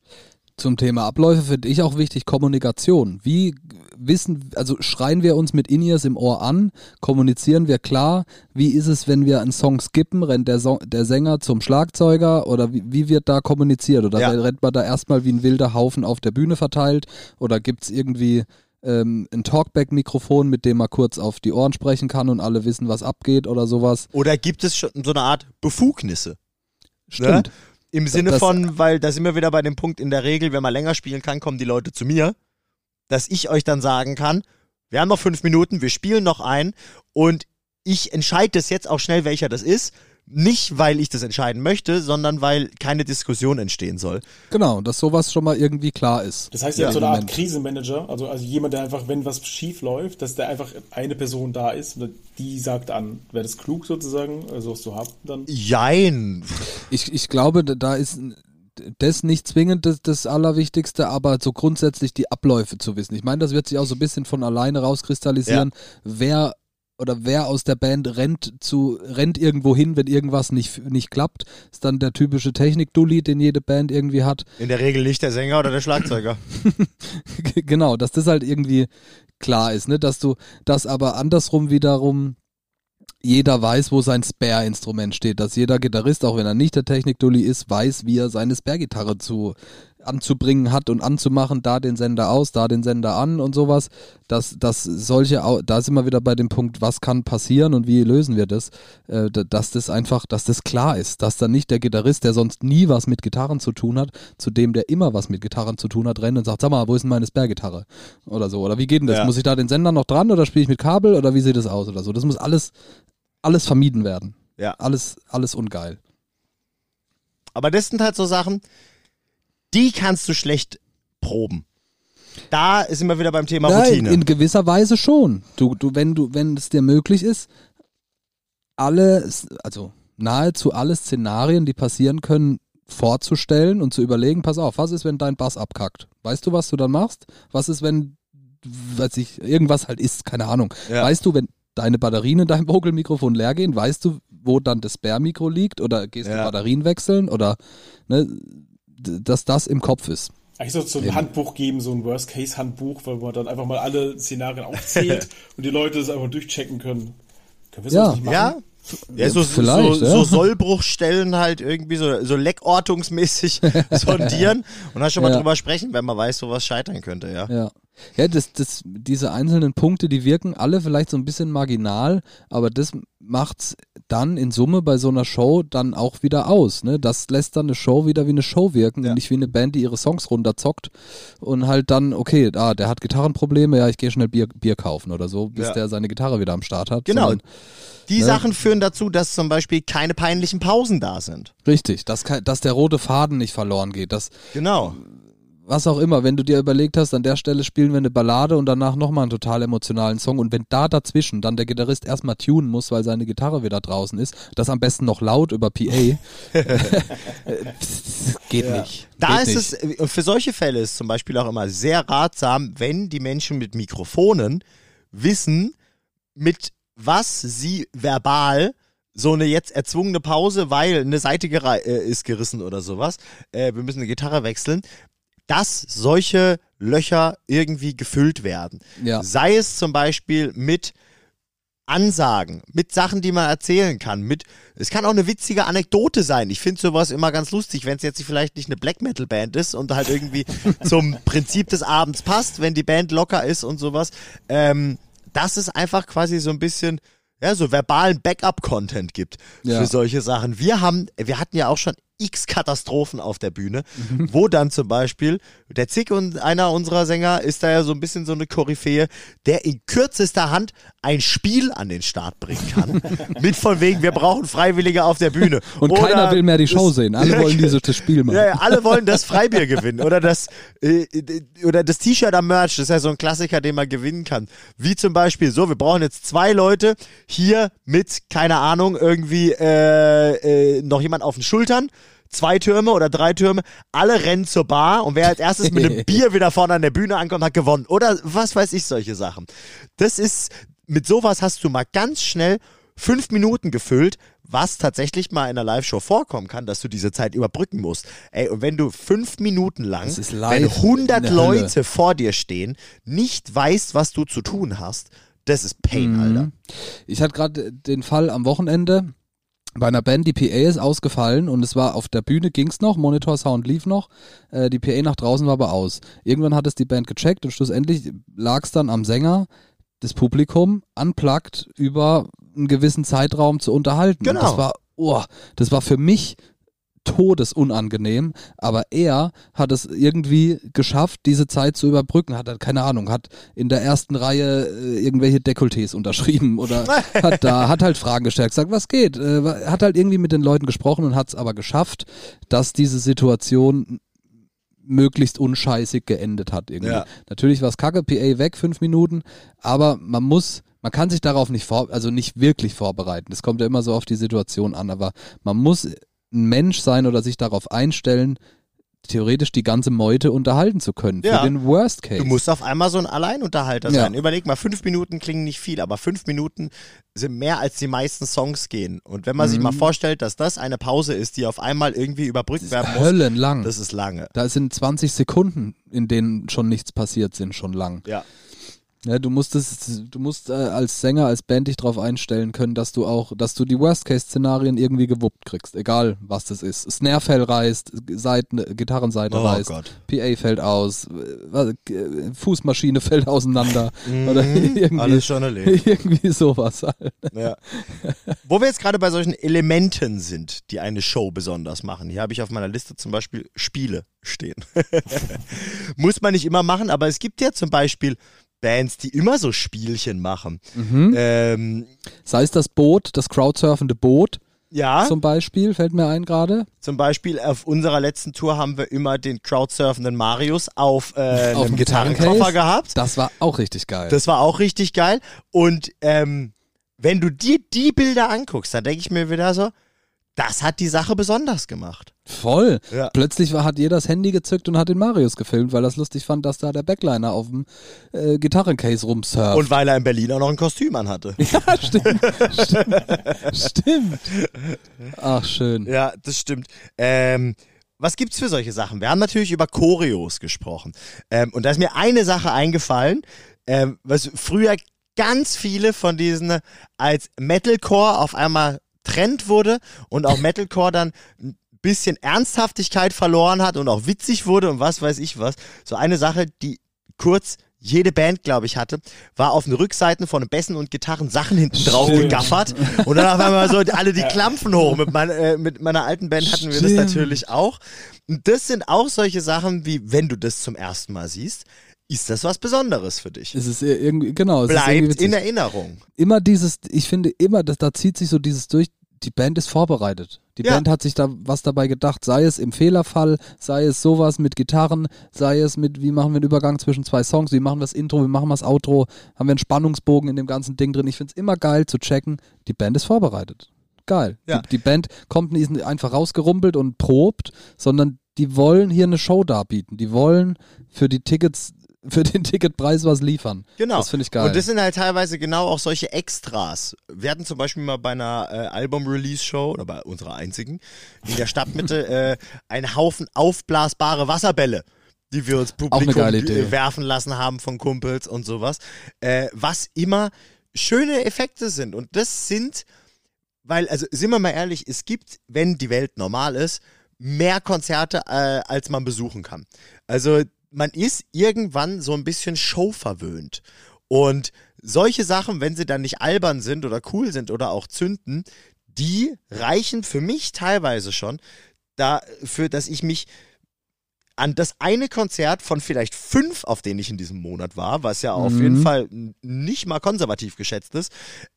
Zum Thema Abläufe finde ich auch wichtig Kommunikation. Wie wissen, also schreien wir uns mit In-Ears im Ohr an, kommunizieren wir klar, wie ist es, wenn wir einen Song skippen, rennt der, Song, der Sänger zum Schlagzeuger oder wie, wie wird da kommuniziert? Oder Ja. rennt man da erstmal wie ein wilder Haufen auf der Bühne verteilt? Oder gibt es irgendwie ähm, ein Talkback-Mikrofon, mit dem man kurz auf die Ohren sprechen kann und alle wissen, was abgeht oder sowas? Oder gibt es schon so eine Art Befugnisse? Stimmt. Im Sinne das- von, weil da sind wir wieder bei dem Punkt in der Regel, wenn man länger spielen kann, kommen die Leute zu mir, dass ich euch dann sagen kann, wir haben noch fünf Minuten, wir spielen noch ein und ich entscheide das jetzt auch schnell, welcher das ist. Nicht, weil ich das entscheiden möchte, sondern weil keine Diskussion entstehen soll. Genau, dass sowas schon mal irgendwie klar ist. Das heißt, ihr Ja, habt so eine Art. Krisenmanager, also, also jemand, der einfach, wenn was schief läuft, dass da einfach eine Person da ist, und die sagt an. Wäre das klug sozusagen, also was zu haben dann? Jein. Ich, ich glaube, da- ist das nicht zwingend das, das Allerwichtigste, aber so grundsätzlich die Abläufe zu wissen. Ich meine, das wird sich auch so ein bisschen von alleine rauskristallisieren, wer oder wer aus der Band rennt zu rennt irgendwo hin, wenn irgendwas nicht nicht klappt, ist dann der typische Technik-Dulli, den jede Band irgendwie hat. In der Regel nicht der Sänger oder der Schlagzeuger. [LAUGHS] genau, dass das halt irgendwie klar ist, ne, dass du das aber andersrum wiederum jeder weiß, wo sein Spare-Instrument steht, dass jeder Gitarrist, auch wenn er nicht der Technik-Dulli ist, weiß, wie er seine Spare-Gitarre zu anzubringen hat und anzumachen, da den Sender aus, da den Sender an und sowas. Dass, dass solche, da sind wir wieder bei dem Punkt, was kann passieren und wie lösen wir das, äh, dass das einfach, dass das klar ist, dass dann nicht der Gitarrist, der sonst nie was mit Gitarren zu tun hat, zu dem, der immer was mit Gitarren zu tun hat, rennt und sagt, sag mal, wo ist denn meine Spare-Gitarre? Oder so. Oder wie geht denn das? Ja. Muss ich da den Sender noch dran oder spiele ich mit Kabel oder wie sieht das aus oder so? Das muss alles, alles vermieden werden. Ja. Alles, alles ungeil. Aber das sind halt so Sachen, die kannst du schlecht proben. Da ist immer wieder beim Thema Nein, Routine. In gewisser Weise schon. Du, du, wenn du, wenn es dir möglich ist, alle, also nahezu alle Szenarien, die passieren können, vorzustellen und zu überlegen, pass auf, was ist, wenn dein Bass abkackt? Weißt du, was du dann machst? Was ist, wenn, weiß ich, irgendwas halt ist, keine Ahnung. Ja. Weißt du, wenn deine Batterien in deinem Vogelmikrofon leer gehen, weißt du, wo dann das Spare-Mikro liegt oder gehst ja. du Batterien wechseln oder ne, dass das im Kopf ist. Eigentlich sollte es so ein Handbuch geben, so ein Worst-Case-Handbuch, weil man dann einfach mal alle Szenarien aufzählt [LAUGHS] und die Leute das einfach durchchecken können. Können wir ja. nicht machen? Ja, ja, so, so, ja. so Sollbruchstellen halt irgendwie so, so leckortungsmäßig [LAUGHS] sondieren und dann schon mal ja. drüber sprechen, wenn man weiß, wo was scheitern könnte, ja. Ja, ja das, das, diese einzelnen Punkte, die wirken alle vielleicht so ein bisschen marginal, aber das macht's dann in Summe bei so einer Show dann auch wieder aus. Ne? Das lässt dann eine Show wieder wie eine Show wirken ja. und nicht wie eine Band, die ihre Songs runterzockt und halt dann, okay, ah, der hat Gitarrenprobleme, ja, ich gehe schnell Bier, Bier kaufen oder so, bis ja. der seine Gitarre wieder am Start hat. Genau. Sondern, die ne? Sachen führen dazu, dass zum Beispiel keine peinlichen Pausen da sind. Richtig, dass, dass der rote Faden nicht verloren geht. Dass, genau was auch immer, wenn du dir überlegt hast, an der Stelle spielen wir eine Ballade und danach nochmal einen total emotionalen Song und wenn da dazwischen dann der Gitarrist erstmal tunen muss, weil seine Gitarre wieder draußen ist, das am besten noch laut über PA, [LAUGHS] geht ja. nicht. Da geht ist nicht. es, für solche Fälle ist zum Beispiel auch immer sehr ratsam, wenn die Menschen mit Mikrofonen wissen, mit was sie verbal so eine jetzt erzwungene Pause, weil eine Seite äh, ist gerissen oder sowas. Äh, wir müssen eine Gitarre wechseln dass solche Löcher irgendwie gefüllt werden. Ja. Sei es zum Beispiel mit Ansagen, mit Sachen, die man erzählen kann, mit, es kann auch eine witzige Anekdote sein. Ich finde sowas immer ganz lustig, wenn es jetzt vielleicht nicht eine Black Metal Band ist und halt irgendwie [LAUGHS] zum Prinzip des Abends passt, wenn die Band locker ist und sowas. Ähm, dass es einfach quasi so ein bisschen, ja, so verbalen Backup-Content gibt ja. für solche Sachen. Wir haben, wir hatten ja auch schon x Katastrophen auf der Bühne, mhm. wo dann zum Beispiel der Zick und einer unserer Sänger ist da ja so ein bisschen so eine Koryphäe, der in kürzester Hand ein Spiel an den Start bringen kann. [LAUGHS] mit von wegen, wir brauchen Freiwillige auf der Bühne. Und oder keiner will mehr die Show sehen. Alle wollen dieses das [LAUGHS] Spiel machen. Ja, ja, alle wollen das Freibier gewinnen oder das äh, oder das T-Shirt am Merch. Das ist ja so ein Klassiker, den man gewinnen kann. Wie zum Beispiel so, wir brauchen jetzt zwei Leute hier mit keine Ahnung irgendwie äh, äh, noch jemand auf den Schultern zwei Türme oder drei Türme, alle rennen zur Bar und wer als erstes mit einem [LAUGHS] Bier wieder vorne an der Bühne ankommt, hat gewonnen. Oder was weiß ich, solche Sachen. Das ist, mit sowas hast du mal ganz schnell fünf Minuten gefüllt, was tatsächlich mal in einer Live-Show vorkommen kann, dass du diese Zeit überbrücken musst. Ey, und wenn du fünf Minuten lang, wenn 100 Leute vor dir stehen, nicht weißt, was du zu tun hast, das ist Pain, mhm. Alter. Ich hatte gerade den Fall am Wochenende, bei einer Band, die PA ist ausgefallen und es war auf der Bühne ging's noch, Monitor Sound lief noch, äh, die PA nach draußen war aber aus. Irgendwann hat es die Band gecheckt und schlussendlich lag es dann am Sänger, das Publikum unplugged über einen gewissen Zeitraum zu unterhalten. Genau. Und das war, oh, das war für mich todesunangenehm, aber er hat es irgendwie geschafft, diese Zeit zu überbrücken. Hat er, keine Ahnung, hat in der ersten Reihe äh, irgendwelche Dekolletés unterschrieben oder [LAUGHS] hat da, hat halt Fragen gestellt, gesagt, was geht? Äh, hat halt irgendwie mit den Leuten gesprochen und hat es aber geschafft, dass diese Situation möglichst unscheißig geendet hat irgendwie. Ja. Natürlich war es kacke, PA weg, fünf Minuten, aber man muss man kann sich darauf nicht vor, also nicht wirklich vorbereiten. Es kommt ja immer so auf die Situation an, aber man muss ein Mensch sein oder sich darauf einstellen, theoretisch die ganze Meute unterhalten zu können. Ja. Für den Worst Case. Du musst auf einmal so ein Alleinunterhalter Ja. sein. Überleg mal, fünf Minuten klingen nicht viel, aber fünf Minuten sind mehr als die meisten Songs gehen. Und wenn man sich mal vorstellt, dass das eine Pause ist, die auf einmal irgendwie überbrückt werden muss, Höllenlang. das ist lange. da sind 20 Sekunden, in denen schon nichts passiert sind, schon lang. Ja. Ja, du musst es, du musst äh, als Sänger, als Band dich darauf einstellen können, dass du auch, dass du die Worst-Case-Szenarien irgendwie gewuppt kriegst, egal was das ist. Snare-Fell reißt, Seiten, Gitarrenseite Oh reißt, Gott. PA fällt aus, äh, äh, Fußmaschine [LAUGHS] fällt auseinander oder [LAUGHS] irgendwie, Mhm. Alles schon erlebt. [LAUGHS] irgendwie sowas. halt. Ja. Wo wir jetzt gerade bei solchen Elementen sind, die eine Show besonders machen. Hier habe ich auf meiner Liste zum Beispiel Spiele stehen. Muss man nicht immer machen, aber es gibt ja zum Beispiel Bands, die immer so Spielchen machen. Mhm. Ähm, Sei es das Boot, das crowdsurfende Boot ja, zum Beispiel, fällt mir ein gerade. zum Beispiel auf unserer letzten Tour haben wir immer den crowdsurfenden Marius auf, äh, Auf einem dem Gitarrenkoffer gehabt. Das war auch richtig geil. Das war auch richtig geil. Und ähm, wenn du dir die Bilder anguckst, dann denke ich mir wieder so, das hat die Sache besonders gemacht. Voll. Ja. Plötzlich war, hat jeder das Handy gezückt und hat den Marius gefilmt, weil er es lustig fand, dass da der Backliner auf dem äh, Gitarrencase rumsurft. Und weil er in Berlin auch noch ein Kostüm anhatte. [LAUGHS] ja, stimmt. stimmt. Stimmt. Ach, schön. Ja, das stimmt. Ähm, was gibt's für solche Sachen? Wir haben natürlich über Choreos gesprochen. Ähm, und da ist mir eine Sache eingefallen, ähm, was früher ganz viele von diesen als Metalcore auf einmal Trend wurde und auch Metalcore dann ein bisschen Ernsthaftigkeit verloren hat und auch witzig wurde und was weiß ich was. So eine Sache, die kurz jede Band, glaube ich, hatte, war auf den Rückseiten von Bässen und Gitarren Sachen hinten drauf Stimmt. gegaffert und dann auf einmal so alle die Klampfen hoch. Mit, mein, äh, mit meiner alten Band hatten wir das Stimmt. natürlich auch. Und das sind auch solche Sachen, wie wenn du das zum ersten Mal siehst, ist das was Besonderes für dich. Es ist irgendwie, genau, es Bleibt in Erinnerung. immer dieses, ich finde immer, dass da zieht sich so dieses durch, die Band ist vorbereitet. Die Ja. Band hat sich da was dabei gedacht, sei es im Fehlerfall, sei es sowas mit Gitarren, sei es mit, wie machen wir einen Übergang zwischen zwei Songs, wie machen wir das Intro, wie machen wir das Outro, haben wir einen Spannungsbogen in dem ganzen Ding drin. Ich finde es immer geil zu checken, die Band ist vorbereitet. Geil. Ja. Die, die Band kommt nicht einfach rausgerumpelt und probt, sondern die wollen hier eine Show darbieten. Die wollen für die Tickets, für den Ticketpreis was liefern. Genau. Das finde ich geil. Und das sind halt teilweise genau auch solche Extras. Wir hatten zum Beispiel mal bei einer äh, Album-Release-Show, oder bei unserer einzigen, in der Stadtmitte [LAUGHS] äh, einen Haufen aufblasbare Wasserbälle die wir uns Publikum werfen lassen haben von Kumpels und sowas. Äh, was immer schöne Effekte sind. Und das sind, weil, also sind wir mal ehrlich, es gibt, wenn die Welt normal ist, mehr Konzerte, äh, als man besuchen kann. Also man ist irgendwann so ein bisschen showverwöhnt. Und solche Sachen, wenn sie dann nicht albern sind oder cool sind oder auch zünden, die reichen für mich teilweise schon dafür, dass ich mich an das eine Konzert von vielleicht fünf, auf denen ich in diesem Monat war, was ja auf Mhm. jeden Fall n- nicht mal konservativ geschätzt ist,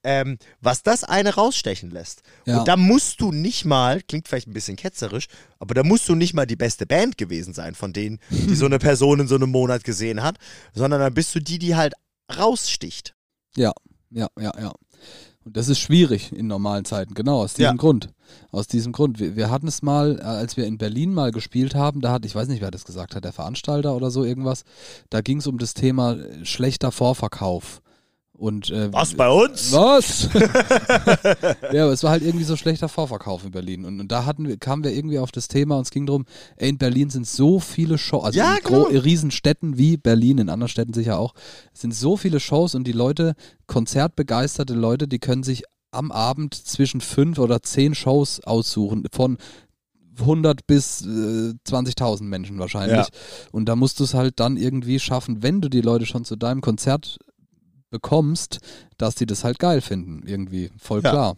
ähm, was das eine rausstechen lässt. Ja. Und da musst du nicht mal, klingt vielleicht ein bisschen ketzerisch, aber da musst du nicht mal die beste Band gewesen sein, von denen, die so eine [LAUGHS] Person in so einem Monat gesehen hat, sondern dann bist du die, die halt raussticht. Ja, ja, ja, ja. Und das ist schwierig in normalen Zeiten, genau, aus diesem Ja. Grund. Aus diesem Grund. Wir, wir hatten es mal, äh, als wir in Berlin mal gespielt haben, da hat, ich weiß nicht, wer das gesagt hat, der Veranstalter oder so irgendwas, da ging es um das Thema äh, schlechter Vorverkauf. Und, äh, Was bei uns? Was? [LAUGHS] [LAUGHS] ja, aber es war halt irgendwie so schlechter Vorverkauf in Berlin. Und, und da hatten wir, kamen wir irgendwie auf das Thema und es ging darum, ey, in Berlin sind so viele Shows, also Ja, in genau. Riesenstädten wie Berlin, in anderen Städten sicher auch, sind so viele Shows und die Leute, konzertbegeisterte Leute, die können sich am Abend zwischen fünf oder zehn Shows aussuchen, von 100 bis äh, 20.000 Menschen wahrscheinlich. Ja. Und da musst du es halt dann irgendwie schaffen, wenn du die Leute schon zu deinem Konzert bekommst, dass die das halt geil finden, irgendwie. Voll Ja. klar.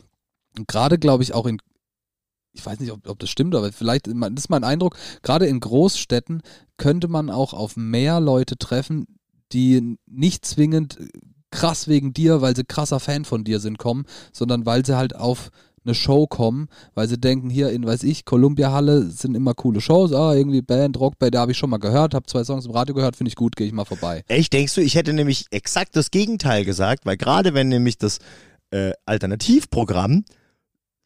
Und gerade, glaube ich, auch in, ich weiß nicht, ob, ob das stimmt, aber vielleicht, das ist mein Eindruck, gerade in Großstädten könnte man auch auf mehr Leute treffen, die nicht zwingend krass wegen dir, weil sie krasser Fan von dir sind, kommen, sondern weil sie halt auf eine Show kommen, weil sie denken, hier in, weiß ich, Columbia Halle sind immer coole Shows, ah, irgendwie Band, Rockband, da habe ich schon mal gehört, habe zwei Songs im Radio gehört, finde ich gut, gehe ich mal vorbei. Echt, denkst du, ich hätte nämlich exakt das Gegenteil gesagt, weil gerade wenn nämlich das äh, Alternativprogramm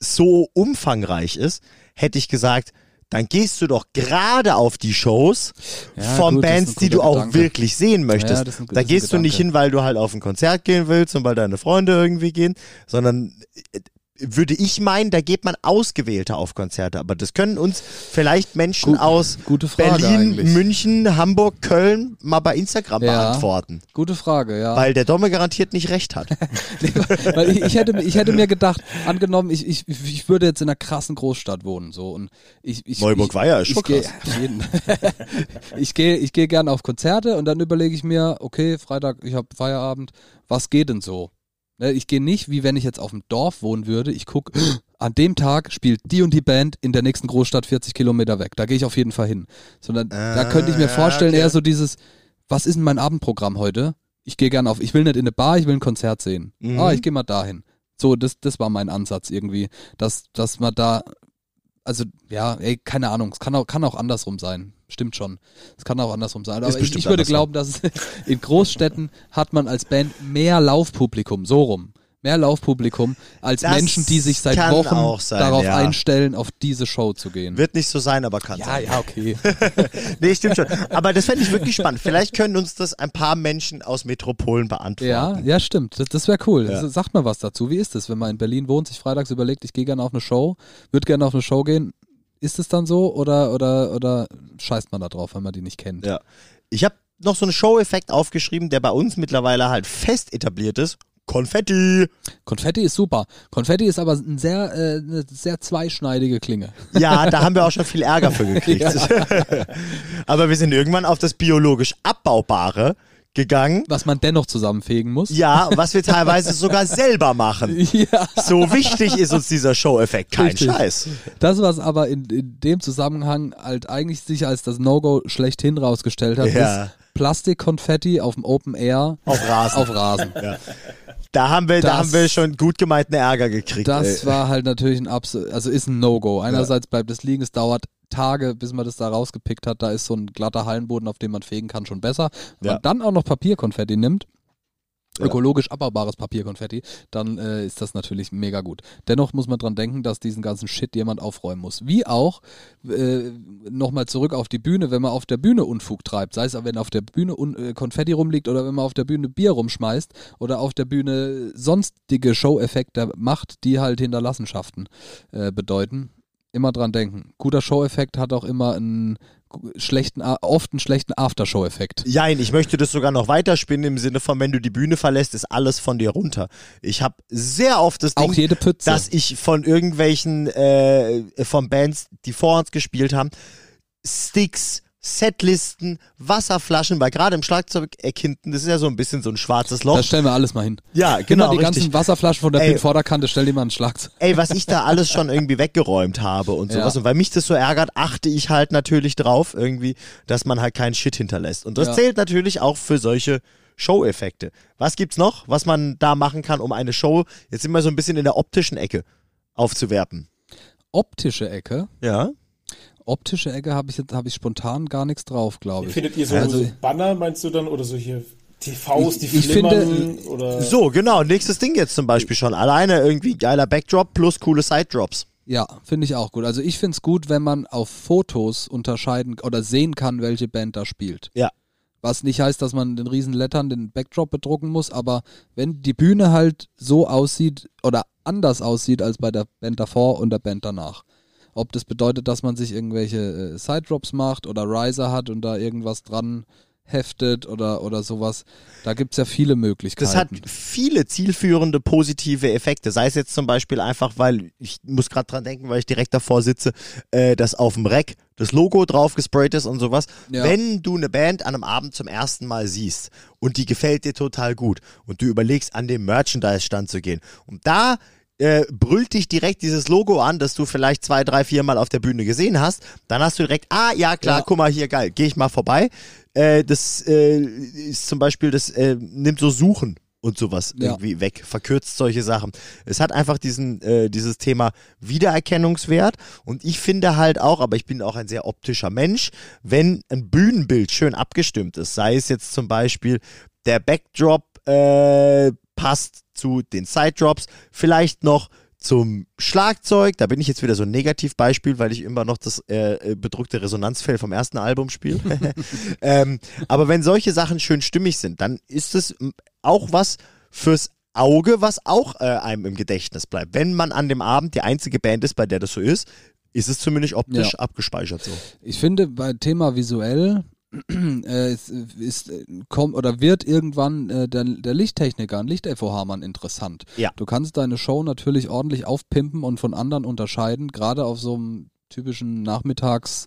so umfangreich ist, hätte ich gesagt, dann gehst du doch gerade auf die Shows Ja, von gut, Bands, die du auch Gedanke. wirklich sehen möchtest. Ja, da gehst du nicht hin, weil du halt auf ein Konzert gehen willst und weil deine Freunde irgendwie gehen, sondern äh, würde ich meinen, da geht man ausgewählter auf Konzerte. Aber das können uns vielleicht Menschen Gut- aus Berlin, eigentlich. München, Hamburg, Köln mal bei Instagram Ja. beantworten. Gute Frage, ja. Weil der Domme garantiert nicht recht hat. [LAUGHS] Weil ich, ich, hätte, ich hätte mir gedacht, angenommen, ich, ich, ich würde jetzt in einer krassen Großstadt wohnen, so und ich, ich Neuburg-Weiher ist ich, schon ich [LAUGHS] ich gehe, ich gehe gerne auf Konzerte und dann überlege ich mir, okay, Freitag, ich habe Feierabend, was geht denn so? Ne, Ich gehe nicht, wie wenn ich jetzt auf dem Dorf wohnen würde. Ich gucke, [GASPS] an dem Tag spielt die und die Band in der nächsten Großstadt 40 Kilometer weg. Da gehe ich auf jeden Fall hin. Sondern da könnte ich mir ja, vorstellen, okay. eher so dieses, was ist denn mein Abendprogramm heute? Ich gehe gerne auf, ich will nicht in eine Bar, ich will ein Konzert sehen. Mhm. Ah, ich gehe mal dahin. So, das, das war mein Ansatz irgendwie, dass, dass man da, also ja, ey, keine Ahnung, es kann auch, kann auch andersrum sein. Stimmt schon. Es kann auch andersrum sein. Aber ich, ich würde andersrum. glauben, dass es [LAUGHS] in Großstädten hat man als Band mehr Laufpublikum, so rum. Mehr Laufpublikum als Das Menschen, die sich seit Wochen sein, darauf ja. einstellen, auf diese Show zu gehen. Wird nicht so sein, aber kann ja, sein. ja, okay. [LAUGHS] Nee, stimmt schon. Aber das fände ich wirklich spannend. Vielleicht können uns das ein paar Menschen aus Metropolen beantworten. Ja, ja, stimmt. Das, das wäre cool. Ja. Sagt mal was dazu. Wie ist es, wenn man in Berlin wohnt, sich freitags überlegt, ich gehe gerne auf eine Show, würde gerne auf eine Show gehen. Ist es dann so oder, oder, oder scheißt man da drauf, wenn man die nicht kennt? Ja. Ich habe noch so einen Show-Effekt aufgeschrieben, der bei uns mittlerweile halt fest etabliert ist. Konfetti. Konfetti ist super. Konfetti ist aber ein sehr, äh, eine sehr zweischneidige Klinge. Ja, da haben wir auch schon viel Ärger für gekriegt. [LAUGHS] [LAUGHS] Aber wir sind irgendwann auf das biologisch Abbaubare gegangen. Was man dennoch zusammenfegen muss. Ja, was wir teilweise sogar [LAUGHS] selber machen. Ja. So wichtig ist uns dieser Show-Effekt. Kein Richtig. Scheiß. Das, was aber in, in dem Zusammenhang halt eigentlich sich als das No-Go schlechthin rausgestellt hat, Ja. ist Plastikkonfetti auf dem Open Air Auf Rasen. auf Rasen. Da haben wir, da Das- haben wir schon gut gemeinten Ärger gekriegt. Das ey. war halt natürlich ein absolut, also ist ein No-Go. Einerseits bleibt es liegen, es dauert Tage, bis man das da rausgepickt hat. Da ist so ein glatter Hallenboden, auf dem man fegen kann, schon besser. Wenn Ja. man dann auch noch Papierkonfetti nimmt, Ja. Ökologisch abbaubares Papierkonfetti, dann äh, ist das natürlich mega gut. Dennoch muss man dran denken, dass diesen ganzen Shit jemand aufräumen muss. Wie auch, äh, nochmal zurück auf die Bühne, wenn man auf der Bühne Unfug treibt, sei es wenn auf der Bühne un äh, Konfetti rumliegt oder wenn man auf der Bühne Bier rumschmeißt oder auf der Bühne sonstige Show-Effekte macht, die halt Hinterlassenschaften äh, bedeuten. Immer dran denken. Guter Show-Effekt hat auch immer einen schlechten, oft einen schlechten After-Show-Effekt. Jein, ich möchte das sogar noch weiterspinnen im Sinne von, wenn du die Bühne verlässt, ist alles von dir runter. Ich habe sehr oft das Ding, Auch jede Pütze. dass ich von irgendwelchen, äh, von Bands, die vor uns gespielt haben, Sticks, Setlisten, Wasserflaschen, weil gerade im Schlagzeugeck hinten, das ist ja so ein bisschen so ein schwarzes Loch. Das stellen wir alles mal hin. Ja, Genau, genau, die richtig. ganzen Wasserflaschen von der Ey. Bühnenvorderkante, stell dir mal einen Schlagzeug. Ey, was ich da alles schon irgendwie weggeräumt habe und sowas. Ja. Und weil mich das so ärgert, achte ich halt natürlich drauf, irgendwie, dass man halt keinen Shit hinterlässt. Und das Ja. zählt natürlich auch für solche Show-Effekte. Was gibt's noch, was man da machen kann, um eine Show, jetzt sind wir so ein bisschen in der optischen Ecke, aufzuwerten? Optische Ecke. Ja. Optische Ecke habe ich jetzt habe ich spontan gar nichts drauf, glaube ich. Findet ihr so, Also- so Banner, meinst du dann, oder solche TVs, die Ich- ich finde- oder So, genau, nächstes Ding jetzt zum Beispiel schon. Alleine irgendwie geiler Backdrop plus coole Side-Drops. Ja, finde ich auch gut. Also ich finde es gut, wenn man auf Fotos unterscheiden oder sehen kann, welche Band da spielt. Ja. Was nicht heißt, dass man den riesen Lettern den Backdrop bedrucken muss, aber wenn die Bühne halt so aussieht oder anders aussieht als bei der Band davor und der Band danach. Ob das bedeutet, dass man sich irgendwelche äh, Side-Drops macht oder Riser hat und da irgendwas dran heftet oder, oder sowas. Da gibt es ja viele Möglichkeiten. Das hat viele zielführende positive Effekte. Sei es jetzt zum Beispiel einfach, weil ich muss gerade dran denken, weil ich direkt davor sitze, äh, dass auf dem Rack das Logo drauf gesprayt ist und sowas. Ja. Wenn du eine Band an einem Abend zum ersten Mal siehst und die gefällt dir total gut und du überlegst, an den Merchandise-Stand zu gehen und da äh, brüllt dich direkt dieses Logo an, das du vielleicht zwei, drei, vier Mal auf der Bühne gesehen hast, dann hast du direkt, ah ja klar, Ja. guck mal hier, geil, gehe ich mal vorbei. Äh, das äh, ist zum Beispiel, das äh, nimmt so Suchen und sowas Ja. irgendwie weg, verkürzt solche Sachen. Es hat einfach diesen, äh, dieses Thema Wiedererkennungswert und ich finde halt auch, aber ich bin auch ein sehr optischer Mensch, wenn ein Bühnenbild schön abgestimmt ist, sei es jetzt zum Beispiel der Backdrop äh, passt zu den Side Drops, vielleicht noch zum Schlagzeug, da bin ich jetzt wieder so ein Negativbeispiel, weil ich immer noch das äh, äh bedruckte Resonanzfell vom ersten Album spiele. [LAUGHS] ähm, aber wenn solche Sachen schön stimmig sind, dann ist es auch was fürs Auge, was auch äh, einem im Gedächtnis bleibt. Wenn man an dem Abend die einzige Band ist, bei der das so ist, ist es zumindest optisch ja. abgespeichert so. Ich finde, bei Thema visuell [CLEARS THROAT] äh, ist, ist kommt oder wird irgendwann äh, der, der Lichttechniker, ein Licht-FOH-Mann interessant. Ja. Du kannst deine Show natürlich ordentlich aufpimpen und von anderen unterscheiden, gerade auf so einem typischen Nachmittags-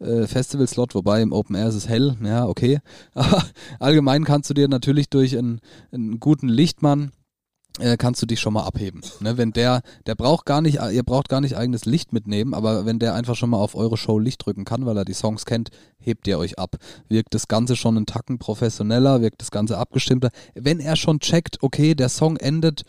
äh, Festival-Slot, wobei im Open Air ist es hell, ja, okay. [LAUGHS] Aber allgemein kannst du dir natürlich durch einen, einen guten Lichtmann äh, kannst du dich schon mal abheben. Ne, wenn der, der braucht gar nicht, ihr braucht gar nicht eigenes Licht mitnehmen, aber wenn der einfach schon mal auf eure Show Licht drücken kann, weil er die Songs kennt, hebt ihr euch ab. Wirkt das Ganze schon einen Tacken professioneller, wirkt das Ganze abgestimmter. Wenn er schon checkt, okay, der Song endet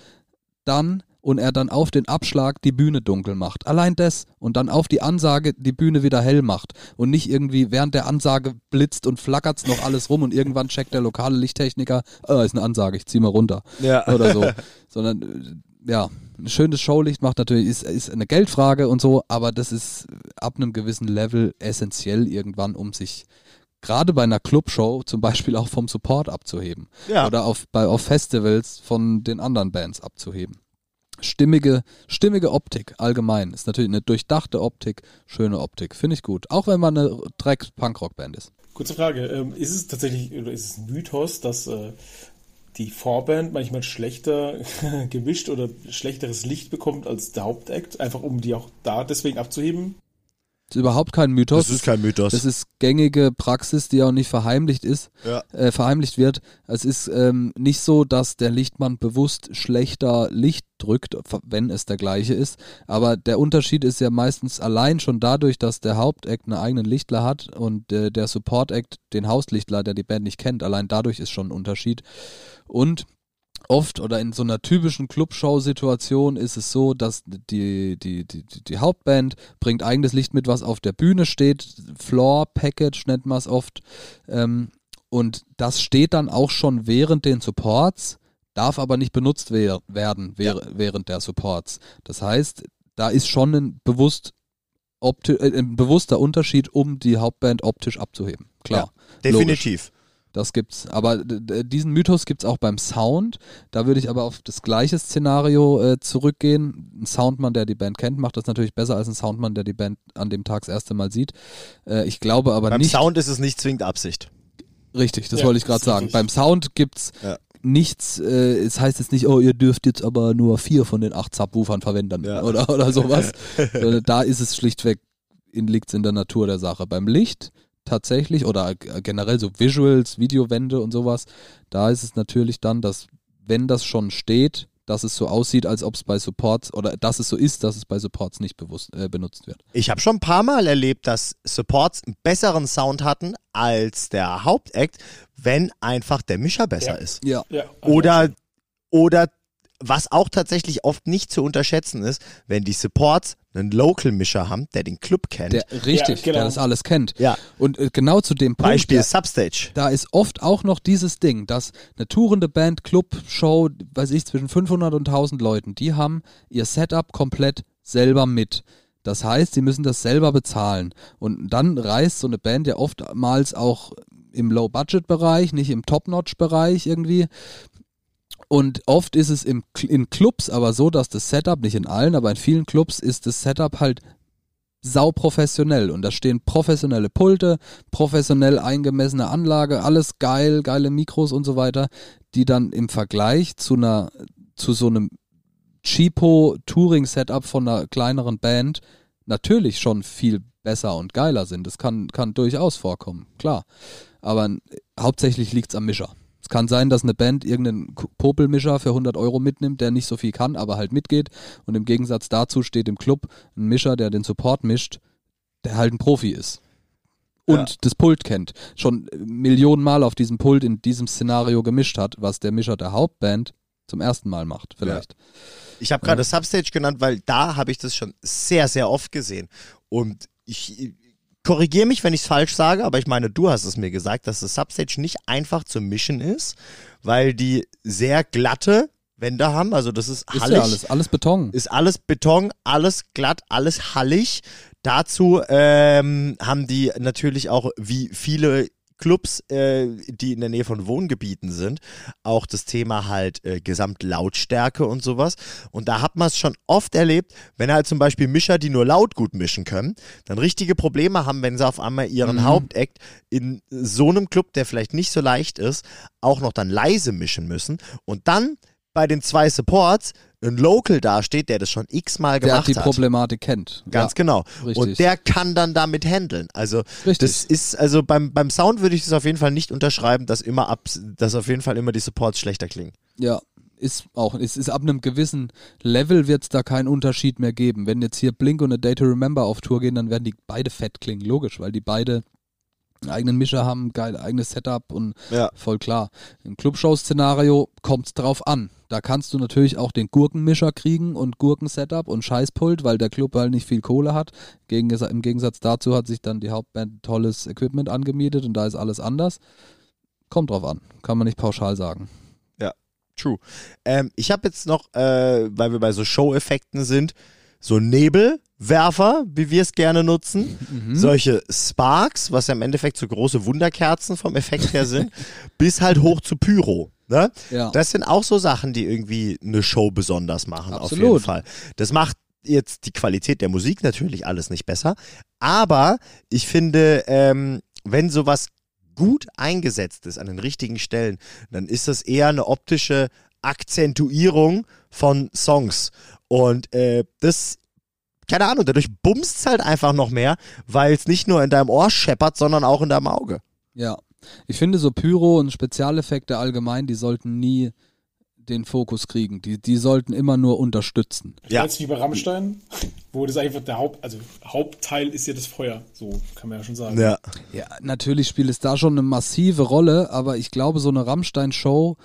dann und er dann auf den Abschlag die Bühne dunkel macht. Allein das und dann auf die Ansage die Bühne wieder hell macht und nicht irgendwie während der Ansage blitzt und flackert's noch alles rum und irgendwann checkt der lokale Lichttechniker, oh, ist eine Ansage, ich zieh mal runter. Ja. [LAUGHS] Oder so. [LAUGHS] Sondern äh, ja, ein schönes Showlicht macht natürlich, ist, ist eine Geldfrage und so, aber das ist ab einem gewissen Level essentiell irgendwann, um sich gerade bei einer Clubshow zum Beispiel auch vom Support abzuheben. Ja. Oder auf, bei, auf Festivals von den anderen Bands abzuheben stimmige, stimmige Optik allgemein. Ist natürlich eine durchdachte Optik, schöne Optik. Finde ich gut. Auch wenn man eine Dreck-Punkrock-Band ist. Kurze Frage. Ähm, ist es tatsächlich, oder ist es ein Mythos, dass äh, die Vorband manchmal schlechter [LAUGHS] gemischt oder schlechteres Licht bekommt als der Hauptakt, einfach um die auch da deswegen abzuheben? Ist überhaupt kein Mythos. Das ist kein Mythos. Das ist gängige Praxis, die auch nicht verheimlicht ist, ja. äh, verheimlicht wird. Es ist ähm, nicht so, dass der Lichtmann bewusst schlechter Licht drückt, wenn es der gleiche ist. Aber der Unterschied ist ja meistens allein schon dadurch, dass der Hauptakt einen eigenen Lichtler hat und äh, der Support-Act den Hauslichtler, der die Band nicht kennt. Allein dadurch ist schon ein Unterschied. Und oft oder in so einer typischen Clubshow-Situation ist es so, dass die, die, die, die Hauptband bringt eigenes Licht mit, was auf der Bühne steht. Floor Package nennt man es oft. Ähm, und das steht dann auch schon während den Supports, darf aber nicht benutzt we werden ja. während der Supports. Das heißt, da ist schon ein, bewusst äh, ein bewusster Unterschied, um die Hauptband optisch abzuheben. Klar. Ja, definitiv. Logisch. Das gibt's. Aber diesen Mythos gibt's auch beim Sound. Da würde ich aber auf das gleiche Szenario äh, zurückgehen. Ein Soundmann, der die Band kennt, macht das natürlich besser als ein Soundmann, der die Band an dem Tag das erste Mal sieht. Äh, ich glaube aber beim nicht. Beim Sound ist es nicht zwingend Absicht. Richtig, das ja, wollte ich gerade sagen. Beim Sound gibt's ja. nichts, äh, es heißt jetzt nicht, oh, ihr dürft jetzt aber nur vier von den acht Subwoofern verwenden ja. oder, oder sowas. [LAUGHS] da ist es schlichtweg, liegt es in der Natur der Sache. Beim Licht tatsächlich oder generell so Visuals, Videowände und sowas, da ist es natürlich dann, dass wenn das schon steht, dass es so aussieht, als ob es bei Supports oder dass es so ist, dass es bei Supports nicht bewusst, äh, benutzt wird. Ich habe schon ein paar Mal erlebt, dass Supports einen besseren Sound hatten als der Hauptakt, wenn einfach der Mischer besser ja. ist. Ja. ja oder, oder was auch tatsächlich oft nicht zu unterschätzen ist, wenn die Supports einen Local-Mischer haben, der den Club kennt. Der, richtig, ja, genau. der das alles kennt. Ja. Und äh, genau zu dem Punkt. Beispiel der, Substage. Da ist oft auch noch dieses Ding, dass eine tourende Band, Club, Show, weiß ich, zwischen 500 und 1000 Leuten, die haben ihr Setup komplett selber mit. Das heißt, sie müssen das selber bezahlen. Und dann reist so eine Band ja oftmals auch im Low-Budget-Bereich, nicht im Top-Notch-Bereich irgendwie und oft ist es im, in Clubs aber so, dass das Setup, nicht in allen, aber in vielen Clubs ist das Setup halt sau professionell und da stehen professionelle Pulte, professionell eingemessene Anlage, alles geil, geile Mikros und so weiter, die dann im Vergleich zu einer zu so einem cheapo Touring Setup von einer kleineren Band natürlich schon viel besser und geiler sind. Das kann kann durchaus vorkommen, klar. Aber hauptsächlich liegt's am Mischer kann sein, dass eine Band irgendeinen Popelmischer für 100 Euro mitnimmt, der nicht so viel kann, aber halt mitgeht. Und im Gegensatz dazu steht im Club ein Mischer, der den Support mischt, der halt ein Profi ist. Und ja. das Pult kennt. Schon Millionen Mal auf diesem Pult in diesem Szenario gemischt hat, was der Mischer der Hauptband zum ersten Mal macht, vielleicht. Ja. Ich habe gerade ja. Substage genannt, weil da habe ich das schon sehr, sehr oft gesehen. Und ich, korrigiere mich, wenn ich es falsch sage, aber ich meine, du hast es mir gesagt, dass das Substage nicht einfach zu mischen ist, weil die sehr glatte, Wände haben. Also das ist Ist hallig. ja alles, alles Beton. Ist alles Beton, alles glatt, alles hallig. Dazu ähm, haben die natürlich auch, wie viele Clubs, äh, die in der Nähe von Wohngebieten sind, auch das Thema halt äh, Gesamtlautstärke und sowas. Und da hat man es schon oft erlebt, wenn halt zum Beispiel Mischer, die nur laut gut mischen können, dann richtige Probleme haben, wenn sie auf einmal ihren Mhm. Hauptakt in so einem Club, der vielleicht nicht so leicht ist, auch noch dann leise mischen müssen. Und dann bei den zwei Supports ein Local dasteht, der das schon x-mal der gemacht die hat. Problematik kennt. Ganz ja, genau. richtig. Und der kann dann damit handeln. Also Richtig. das ist, also beim, beim Sound würde ich das auf jeden Fall nicht unterschreiben, dass immer ab, dass auf jeden Fall immer die Supports schlechter klingen. Ja, ist auch, es ist ab einem gewissen Level wird es da keinen Unterschied mehr geben. Wenn jetzt hier Blink und A Day to Remember auf Tour gehen, dann werden die beide fett klingen, logisch, weil die beide einen eigenen Mischer haben, geil eigenes Setup und Ja. voll klar. Im Clubshow-Szenario kommt es drauf an. Da kannst du natürlich auch den Gurkenmischer kriegen und Gurkensetup und Scheißpult, weil der Club halt nicht viel Kohle hat. Im Gegensatz dazu hat sich dann die Hauptband tolles Equipment angemietet und da ist alles anders. Kommt drauf an, kann man nicht pauschal sagen. True. Ähm, ich habe jetzt noch, äh, weil wir bei so Show-Effekten sind, so Nebelwerfer, wie wir es gerne nutzen. Mhm. Solche Sparks, was ja im Endeffekt so große Wunderkerzen vom Effekt her sind, [LAUGHS] bis halt hoch zu Pyro. Ne? Ja. Das sind auch so Sachen, die irgendwie eine Show besonders machen, auf jeden Absolut. Fall. Das macht jetzt die Qualität der Musik natürlich alles nicht besser, aber ich finde, ähm, wenn sowas gut eingesetzt ist an den richtigen Stellen, dann ist das eher eine optische Akzentuierung von Songs. Und äh, das, keine Ahnung, dadurch bumst es halt einfach noch mehr, weil es nicht nur in deinem Ohr scheppert, sondern auch in deinem Auge. Ja. Ich finde so Pyro und Spezialeffekte allgemein, die sollten nie den Fokus kriegen. Die, die sollten immer nur unterstützen. Ja. Jetzt wie bei Rammstein, wo das einfach der Haupt, also Hauptteil ist ja das Feuer, so kann man ja schon sagen. Ja. Ja, natürlich spielt es da schon eine massive Rolle, aber ich glaube, so eine Rammstein-Show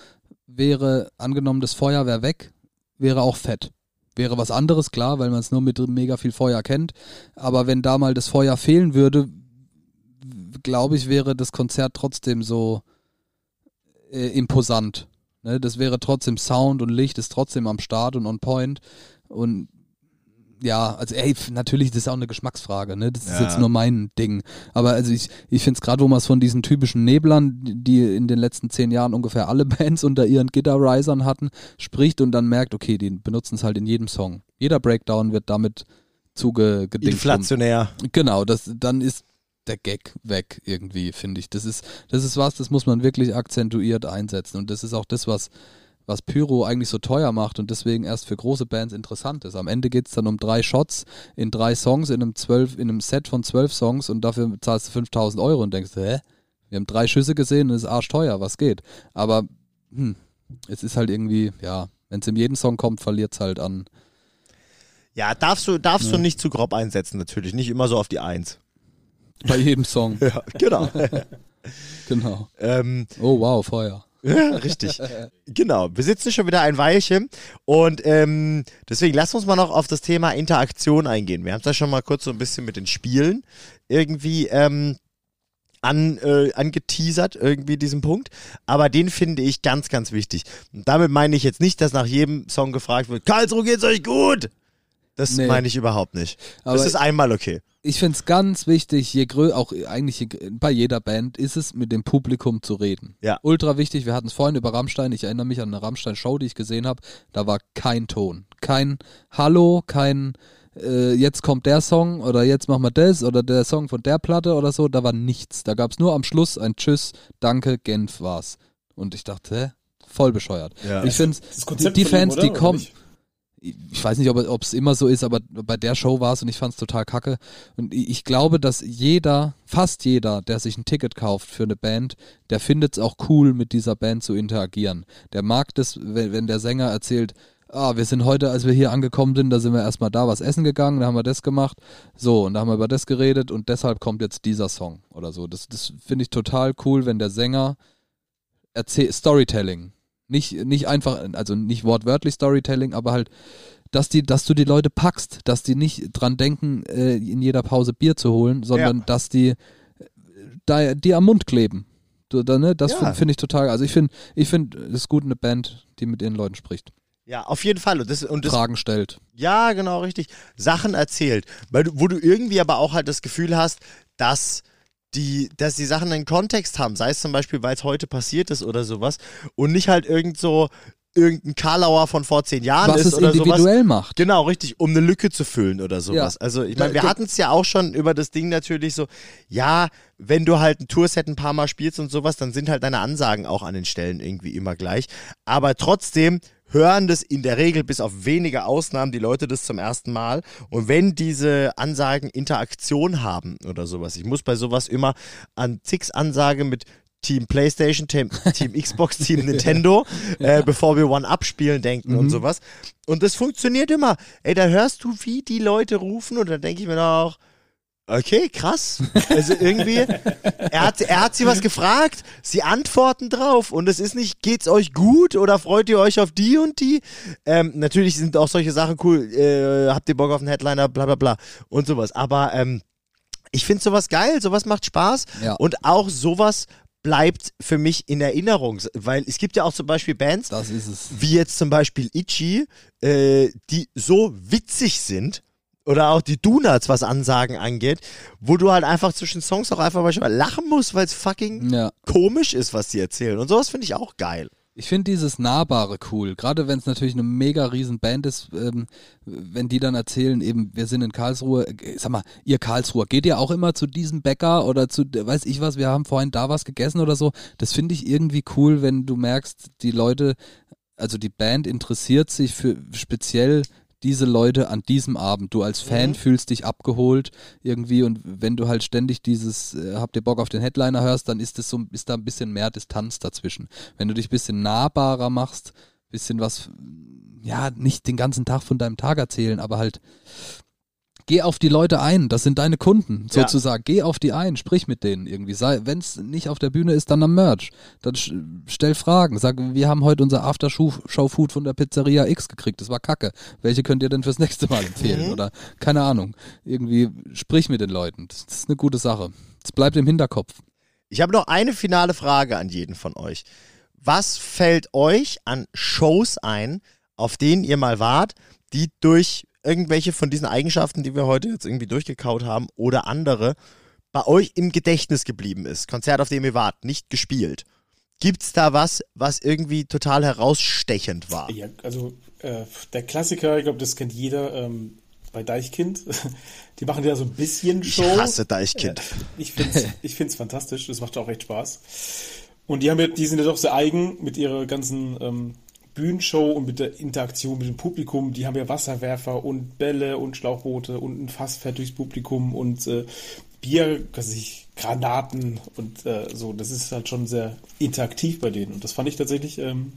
wäre, angenommen, das Feuer wäre weg, wäre auch fett. Wäre was anderes, klar, weil man es nur mit mega viel Feuer kennt. Aber wenn da mal das Feuer fehlen würde, glaube ich, wäre das Konzert trotzdem so äh, imposant. Ne? Das wäre trotzdem Sound und Licht ist trotzdem am Start und on point. Und ja, also ey, natürlich, das ist auch eine Geschmacksfrage, ne? Das ist Ja. jetzt nur mein Ding. Aber also ich, ich finde es gerade, wo man es von diesen typischen Neblern, die in den letzten zehn Jahren ungefähr alle [LAUGHS] Bands unter ihren Gitter-Risern hatten, spricht und dann merkt, okay, die benutzen es halt in jedem Song. Jeder Breakdown wird damit zugedingt. Inflationär. Genau, das, dann ist der Gag weg irgendwie, finde ich. Das ist, das ist was, das muss man wirklich akzentuiert einsetzen. Und das ist auch das, was, was Pyro eigentlich so teuer macht und deswegen erst für große Bands interessant ist. Am Ende geht es dann um drei Shots in drei Songs, in einem, zwölf, in einem Set von zwölf Songs und dafür zahlst du 5000 Euro und denkst, hä? Wir haben drei Schüsse gesehen und es ist arschteuer, was geht? Aber hm, es ist halt irgendwie, ja, wenn es in jeden Song kommt, verliert es halt an. Ja, darfst du, darfst du nicht zu grob einsetzen, natürlich. Nicht immer so auf die Eins. Bei jedem Song, Ja, genau. [LAUGHS] genau. ähm, Oh wow, Feuer. ja, richtig. Genau. Wir sitzen schon wieder ein Weilchen und ähm, deswegen lass uns mal noch auf das Thema Interaktion eingehen. Wir haben es ja schon mal kurz so ein bisschen mit den Spielen irgendwie ähm, an, äh, angeteasert, irgendwie diesen Punkt. Aber den finde ich ganz, ganz wichtig. Und damit meine ich jetzt nicht, dass nach jedem Song gefragt wird, Karlsruhe geht's euch gut? Das Nee. meine ich überhaupt nicht. Aber das ist einmal okay. ich finde es ganz wichtig, je grö auch eigentlich je, bei jeder Band ist es, mit dem Publikum zu reden. Ja. Ultra wichtig. Wir hatten es vorhin über Rammstein. Ich erinnere mich an eine Rammstein-Show, die ich gesehen habe. Da war kein Ton. Kein Hallo, kein äh, jetzt kommt der Song oder jetzt machen wir das oder der Song von der Platte oder so. Da war nichts. Da gab es nur am Schluss ein Tschüss, Danke, Genf war's. Und ich dachte, hä? Voll bescheuert. Ja. Ich finde die, die ihm, Fans, oder? die Oder kommen, nicht? Ich weiß nicht, ob es immer so ist, aber bei der Show war es und ich fand es total kacke. Und ich glaube, dass jeder, fast jeder, der sich ein Ticket kauft für eine Band, der findet es auch cool, mit dieser Band zu interagieren. Der mag das, wenn, wenn der Sänger erzählt, ah, wir sind heute, als wir hier angekommen sind, da sind wir erstmal da was essen gegangen, da haben wir das gemacht, so, und da haben wir über das geredet und deshalb kommt jetzt dieser Song oder so. Das, das finde ich total cool, wenn der Sänger erzählt, Storytelling. Nicht, nicht einfach, also nicht wortwörtlich Storytelling, aber halt, dass die, dass du die Leute packst, dass die nicht dran denken, äh, in jeder Pause Bier zu holen, sondern Ja. dass die äh, da, die am Mund kleben. Du, da, ne, das Ja. finde find ich total, also ich finde, ich finde, es ist gut, eine Band, die mit ihren Leuten spricht. Ja, auf jeden Fall. Und das, und das, Fragen stellt. Ja, genau, richtig. Sachen erzählt. Weil wo du irgendwie aber auch halt das Gefühl hast, dass die, dass die Sachen einen Kontext haben. Sei es zum Beispiel, weil es heute passiert ist oder sowas. Und nicht halt irgend so irgendein Karlauer von vor zehn Jahren Was ist es oder sowas. individuell macht. Genau, richtig, um eine Lücke zu füllen oder sowas. Ja. Also, ich meine, wir hatten es ja auch schon über das Ding natürlich so, ja, wenn du halt ein Tourset ein paar Mal spielst und sowas, dann sind halt deine Ansagen auch an den Stellen irgendwie immer gleich. Aber trotzdem hören das in der Regel bis auf wenige Ausnahmen die Leute das zum ersten Mal. Und wenn diese Ansagen Interaktion haben oder sowas, ich muss bei sowas immer an Zix Ansage mit Team PlayStation, Team, Team Xbox, Team Nintendo, [LAUGHS] äh, bevor wir One-Up spielen denken und sowas. Und das funktioniert immer. Ey, da hörst du, wie die Leute rufen und dann denke ich mir auch, okay, krass. Also irgendwie, er hat, er hat sie was gefragt, sie antworten drauf und es ist nicht, geht's euch gut oder freut ihr euch auf die und die? Ähm, natürlich sind auch solche Sachen cool, äh, habt ihr Bock auf einen Headliner, bla bla bla und sowas. Aber ähm, ich finde sowas geil, sowas macht Spaß Ja. und auch sowas bleibt für mich in Erinnerung, weil es gibt ja auch zum Beispiel Bands, wie jetzt zum Beispiel Itchy, äh, die so witzig sind, oder auch die Donuts, was Ansagen angeht, wo du halt einfach zwischen Songs auch einfach manchmal lachen musst, weil es fucking Ja. komisch ist, was die erzählen. Und sowas finde ich auch geil. Ich finde dieses Nahbare cool, gerade wenn es natürlich eine mega riesen Band ist, ähm, wenn die dann erzählen, eben, wir sind in Karlsruhe, äh, sag mal, ihr Karlsruher, geht ihr auch immer zu diesem Bäcker oder zu, weiß ich was, wir haben vorhin da was gegessen oder so. Das finde ich irgendwie cool, wenn du merkst, die Leute, also die Band interessiert sich für speziell diese Leute an diesem Abend. Du als Fan fühlst dich abgeholt irgendwie und wenn du halt ständig dieses äh, habt ihr Bock auf den Headliner hörst, dann ist es so ist da ein bisschen mehr Distanz dazwischen. Wenn du dich ein bisschen nahbarer machst, bisschen was ja, nicht den ganzen Tag von deinem Tag erzählen, aber halt geh auf die Leute ein, das sind deine Kunden Ja. sozusagen. Geh auf die ein, sprich mit denen irgendwie. Wenn es nicht auf der Bühne ist, dann am Merch. Dann stell Fragen. Sag, wir haben heute unser After-Show-Food von der Pizzeria X gekriegt. Das war kacke. Welche könnt ihr denn fürs nächste Mal empfehlen? Oder keine Ahnung. Irgendwie sprich mit den Leuten. Das, das ist eine gute Sache. Es bleibt im Hinterkopf. Ich habe noch eine finale Frage an jeden von euch. Was fällt euch an Shows ein, auf denen ihr mal wart, die durch irgendwelche von diesen Eigenschaften, die wir heute jetzt irgendwie durchgekaut haben, oder andere, bei euch im Gedächtnis geblieben ist? Konzert, auf dem ihr wart, nicht gespielt. Gibt's da was, was irgendwie total herausstechend war? Ja, also äh, der Klassiker, ich glaube, das kennt jeder ähm, bei Deichkind. [LAUGHS] Die machen ja so ein bisschen Ich Show. hasse Deichkind. Ich finde es ich find's fantastisch, das macht auch echt Spaß. Und die, haben ja, die sind ja doch sehr eigen mit ihrer ganzen ähm, Bühnenshow und mit der Interaktion mit dem Publikum. Die haben ja Wasserwerfer und Bälle und Schlauchboote und ein Fass fährt durchs Publikum und äh, Bier, was ich, Granaten und äh, so. Das ist halt schon sehr interaktiv bei denen. Und das fand ich tatsächlich, ähm,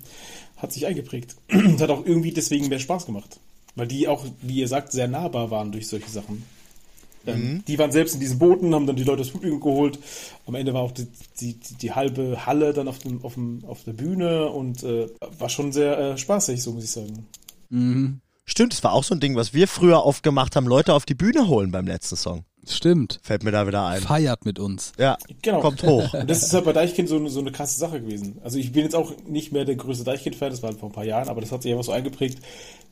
hat sich eingeprägt. Und [CLEARS THROAT] hat auch irgendwie deswegen mehr Spaß gemacht. Weil die auch, wie ihr sagt, sehr nahbar waren durch solche Sachen. Ähm, Die waren selbst in diesen Booten, haben dann die Leute das Publikum geholt. Am Ende war auch die, die, die, die halbe Halle dann auf, dem, auf, dem, auf der Bühne und äh, war schon sehr äh, spaßig, so muss ich sagen. Stimmt, es war auch so ein Ding, was wir früher oft gemacht haben, Leute auf die Bühne holen beim letzten Song. Stimmt. Fällt mir da wieder ein. Feiert mit uns. Ja, Genau. kommt hoch. [LAUGHS] Und das ist halt bei Deichkind so, eine- so eine krasse Sache gewesen. Also ich bin jetzt auch nicht mehr der größte Deichkind-Fan, das war halt vor ein paar Jahren, aber das hat sich einfach so eingeprägt,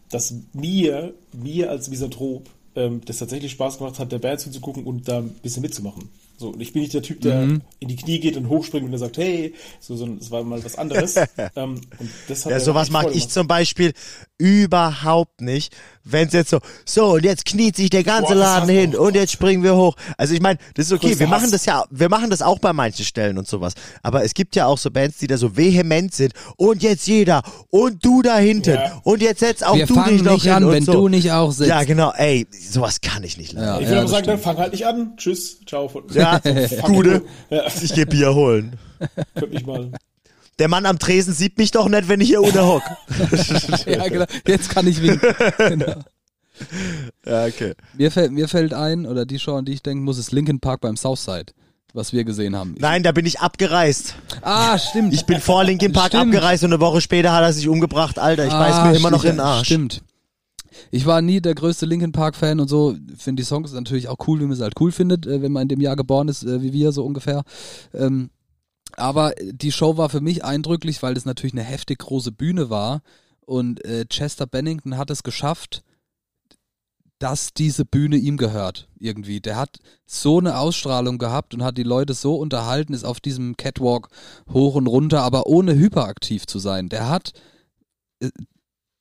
dass mir, mir als Misanthrop, ähm, das tatsächlich Spaß gemacht hat, der Band zuzugucken und da ein bisschen mitzumachen. So, und ich bin nicht der Typ, der in die Knie geht und hochspringt und der sagt, hey, so, so das war mal was anderes. [LAUGHS] ähm, und das hat Ja, sowas mag ich zum Beispiel überhaupt nicht, wenn es jetzt so, so und jetzt kniet sich der ganze Boah, Laden hin und jetzt springen wir hoch. Also ich meine, das ist okay, wir machen Hass. das ja, wir machen das auch bei manchen Stellen und sowas. Aber es gibt ja auch so Bands, die da so vehement sind und jetzt jeder und du da hinten Ja. und jetzt setz auch Wir du dich noch nicht hin an, und wenn so. du nicht auch sitzt. Ja, genau, ey, sowas kann ich nicht leiden. Ja. Ich will aber das sagen, dann stimmt. fang halt nicht an. Tschüss, ciao. Von, [LAUGHS] Ja, Gude, ich geh Bier holen. könnt mich mal. Der Mann am Tresen sieht mich doch nicht, wenn ich hier unter hock. [LAUGHS] ja, genau. Jetzt kann ich winken. genau. [LAUGHS] Ja, okay. Mir fällt, mir fällt ein, oder die Show, an die ich denken muss, ist Linkin Park beim Southside, was wir gesehen haben. Nein, da bin ich abgereist. Ah, stimmt. Ich bin vor Linkin Park Stimmt. abgereist und eine Woche später hat er sich umgebracht. Alter, ich weiß Ah, mir immer noch in den Arsch. Stimmt. Ich war nie der größte Linkin Park Fan und so. Finde die Songs natürlich auch cool, wie man sie halt cool findet, äh, wenn man in dem Jahr geboren ist, äh, wie wir so ungefähr. Ähm, aber die Show war für mich eindrücklich, weil das natürlich eine heftig große Bühne war Und äh, Chester Bennington hat es geschafft, dass diese Bühne ihm gehört, irgendwie. Der hat so eine Ausstrahlung gehabt und hat die Leute so unterhalten, ist auf diesem Catwalk hoch und runter, aber ohne hyperaktiv zu sein. Der hat, äh,